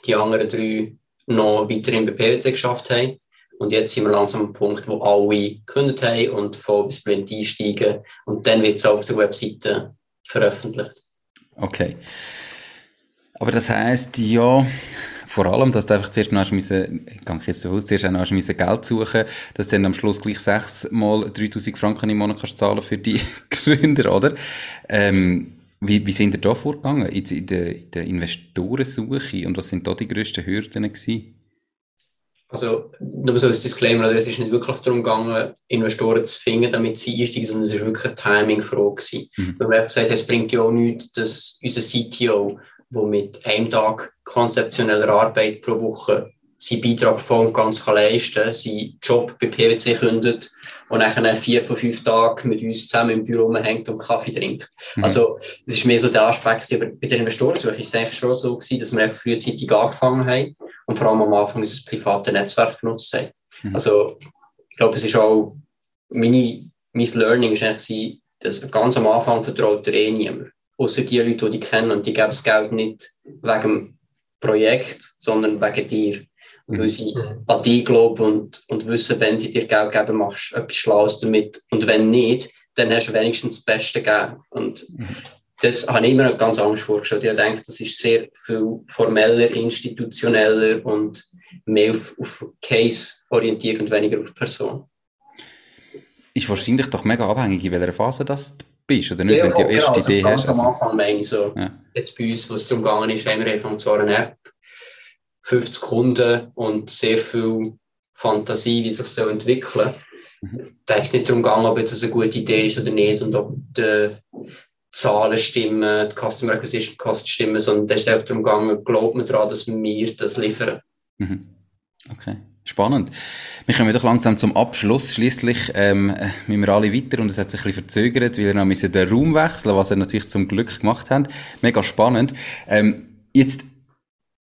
die anderen drei noch weiterhin bei PwC geschafft haben. Und jetzt sind wir langsam am Punkt, wo alle gekündigt haben und voll bis blind einsteigen. Und dann wird es auf der Webseite veröffentlicht. Okay. Aber das heisst, ja, vor allem, dass du einfach zuerst noch müssen, ich jetzt davon zuerst noch müssen Geld suchen, dass du dann am Schluss gleich sechs mal 3000 Franken im Monat kannst zahlen für die Gründer, oder? Ähm, wie, wie sind ihr da vorgegangen in, in, der, in der Investorensuche und was sind da die grössten Hürden gewesen? Also, nur so als Disclaimer, es ist nicht wirklich darum gegangen, Investoren zu finden, damit sie einsteigen, sondern es war wirklich eine Timing-Frage. Mhm. Weil wir haben gesagt, es bringt ja auch nichts, dass unser CTO, der mit einem Tag konzeptioneller Arbeit pro Woche seinen Beitrag voll und ganz kann leisten kann, seinen Job bei PwC kündet und dann vier von fünf Tagen mit uns zusammen im Büro hängt und Kaffee trinkt. Mhm. Also, das ist mehr so der Aspekt. Aber bei der Investorensuche war es eigentlich schon so gewesen, dass wir frühzeitig angefangen haben und vor allem am Anfang unser privates Netzwerk genutzt haben. Mhm. Also, ich glaube, es ist auch, meine, mein Learning ist eigentlich, dass ganz am Anfang vertraut dir eh niemand. Außer die Leute, die dich kennen und die geben das Geld nicht wegen dem Projekt, sondern wegen dir weil sie mhm. an dich glauben und, und wissen, wenn sie dir Geld geben, machst du etwas Schlaues damit. Und wenn nicht, dann hast du wenigstens das Beste gegeben. Und mhm. das habe ich immer ganz Angst vorgestellt. Ich denke, das ist sehr viel formeller, institutioneller und mehr auf, auf Case orientiert und weniger auf Person. Ist wahrscheinlich doch mega abhängig, in welcher Phase das bist, oder nicht? Ja, wenn du die erste genau, Idee also hast. Ganz am Also, Anfang meine ich so, Ja. jetzt bei uns, wo es darum gegangen ist, haben wir einfach zwar eine App, 50 Kunden und sehr viel Fantasie, wie sich so entwickeln. Mhm. Da ist es nicht darum gegangen, ob jetzt das eine gute Idee ist oder nicht und ob die Zahlen stimmen, die Customer Acquisition Costs stimmen, sondern da ist es einfach darum gegangen, glaubt man daran, dass wir das liefern. Mhm. Okay, spannend. Wir kommen doch langsam zum Abschluss. Schließlich ähm, äh, müssen wir alle weiter und es hat sich ein bisschen verzögert, weil wir noch müssen den Raum wechseln, was ihr natürlich zum Glück gemacht habt. Mega spannend. Ähm, jetzt,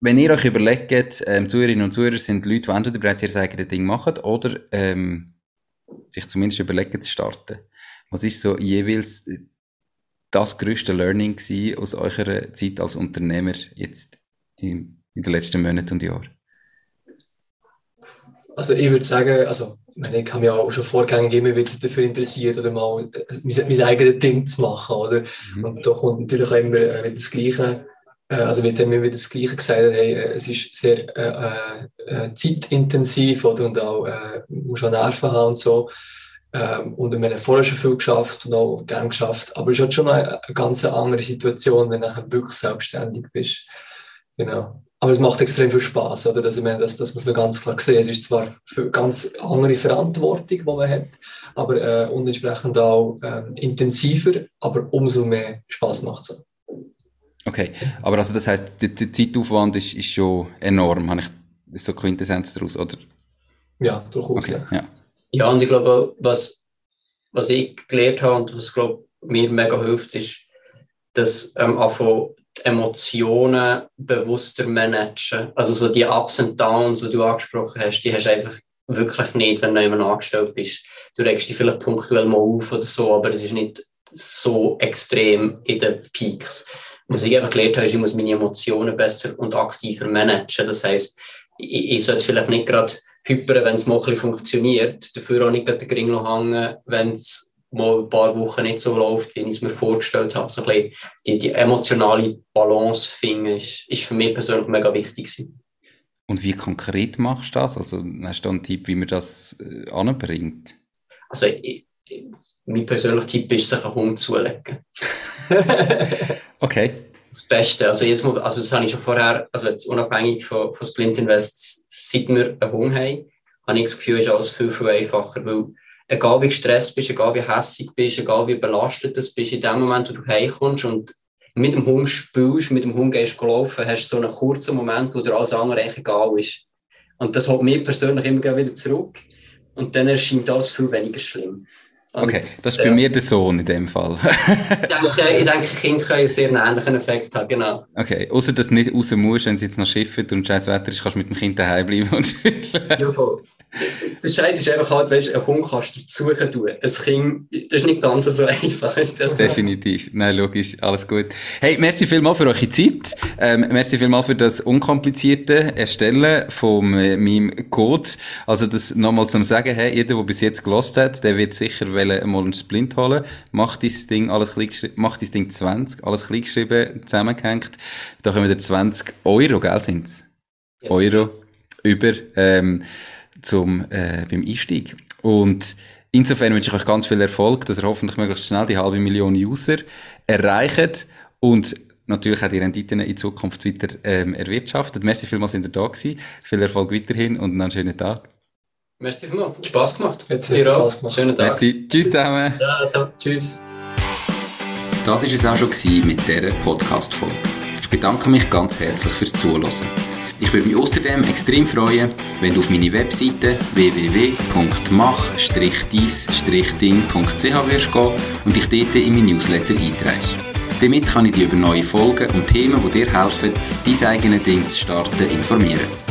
wenn ihr euch überlegt, ähm, Zuhörerinnen und Zuhörer sind Leute, die entweder bereits ihr eigenes Ding machen oder ähm, sich zumindest überlegen zu starten. Was ist so jeweils das größte Learning aus eurer Zeit als Unternehmer jetzt in, in den letzten Monaten und Jahren? Also ich würde sagen, also ich meine, ich habe mich auch schon vorgängig immer wieder dafür interessiert, oder mal äh, mein, mein eigenes Ding zu machen, oder? Mhm. Und da kommt natürlich auch immer äh, wieder das Gleiche, äh, also wird immer wieder das Gleiche gesagt, hey, äh, es ist sehr äh, äh, zeitintensiv, oder? Und auch, äh, man muss auch Nerven haben und so. Ähm, und wir haben vorher schon viel geschafft und auch gern geschafft, aber es ist halt schon eine, eine ganz andere Situation, wenn du wirklich selbstständig bist. Genau. Aber es macht extrem viel Spaß, oder? Das, ich meine, das, das muss man ganz klar sehen. Es ist zwar für ganz andere Verantwortung, die man hat, aber äh, und entsprechend auch äh, intensiver, aber umso mehr Spaß macht es. Okay, aber also das heißt, der, der Zeitaufwand ist, ist schon enorm, habe ich das ist so Quintessenz daraus, oder? Ja, durchaus. Okay, Ja. ja. Und ich glaube, was, was ich gelernt habe und was glaube, mir mega hilft, ist, dass ähm, einfach die Emotionen bewusster managen. Also so die Ups und Downs, die du angesprochen hast, die hast du einfach wirklich nicht, wenn du jemand angestellt bist. Du regst dich vielleicht punktuell mal auf oder so, aber es ist nicht so extrem in den Peaks. Was ich einfach gelernt habe, ist, ich muss meine Emotionen besser und aktiver managen. Das heisst, ich, ich sollte vielleicht nicht gerade hypern, wenn es mal ein bisschen funktioniert, dafür auch nicht den Gring hängen, wenn es mal ein paar Wochen nicht so läuft, wie ich es mir vorgestellt habe. So ein bisschen die, die emotionale Balance finden, ist, ist für mich persönlich mega wichtig gewesen. Und wie konkret machst du das? Also hast du einen Tipp, wie man das äh, anbringt? Also ich, ich, mein persönlicher Tipp ist, sich einen Hund zulegen. Okay. das Beste. Also, jetzt also das habe ich schon vorher, also jetzt unabhängig von, von Splint Invest, seit wir einen Hund haben, habe ich das Gefühl, ist alles viel, viel einfacher, weil egal wie gestresst bist, egal wie hässig bist, egal wie belastet du bist, in dem Moment, wo du heimkommst und mit dem Hund spielst, mit dem Hund gehst laufen, hast du so einen kurzen Moment, wo dir alles andere egal ist. Und das holt mich persönlich immer wieder zurück und dann erscheint alles viel weniger schlimm. Okay, das ist bei äh, mir der Sohn in dem Fall. Ich denke, ich denke, Kinder können einen sehr ähnlichen Effekt haben, genau. Okay, außer dass du nicht raus musst, wenn es jetzt noch schifft und scheiß Wetter ist, kannst du mit dem Kind daheim bleiben und spielen. Ja, voll. Das Scheiß ist einfach halt, weißt du, ein Hund kannst du suchen tun. Ein Kind, das ist nicht ganz so einfach. Definitiv. Nein, logisch. Alles gut. Hey, merci vielmal für eure Zeit. Ähm, merci vielmal für das unkomplizierte Erstellen von äh, meinem Code. Also das nochmal zum Sagen, hey, jeder, der bis jetzt gelost hat, der wird sicher wollen, mal einen Splint holen. Macht dieses Ding alles klein macht dieses Ding 20, alles klein geschrieben, zusammengehängt. Da kommen wir 20 Euro, gell, sind's? Yes. Euro über ähm, zum, äh, beim Einstieg. Und insofern wünsche ich euch ganz viel Erfolg, dass ihr hoffentlich möglichst schnell die halbe Million User erreicht und natürlich auch die Renditen in Zukunft weiter ähm, erwirtschaftet. Merci vielmals, sind ihr da gewesen. Viel Erfolg weiterhin und einen schönen Tag. Merci vielmals. Hat Spass gemacht. Hat Dir auch. Spass gemacht. Schönen Tag. Merci. Tschüss zusammen. Ciao, ciao. Tschüss. Das war es auch schon gewesen mit dieser Podcast-Folge. Ich bedanke mich ganz herzlich fürs Zuhören. Ich würde mich außerdem extrem freuen, wenn du auf meine Webseite www.mach-dies-ding.ch wirst gehen und dich dort in mein Newsletter einträgst. Damit kann ich dich über neue Folgen und Themen, die dir helfen, dein eigenes Ding zu starten, informieren.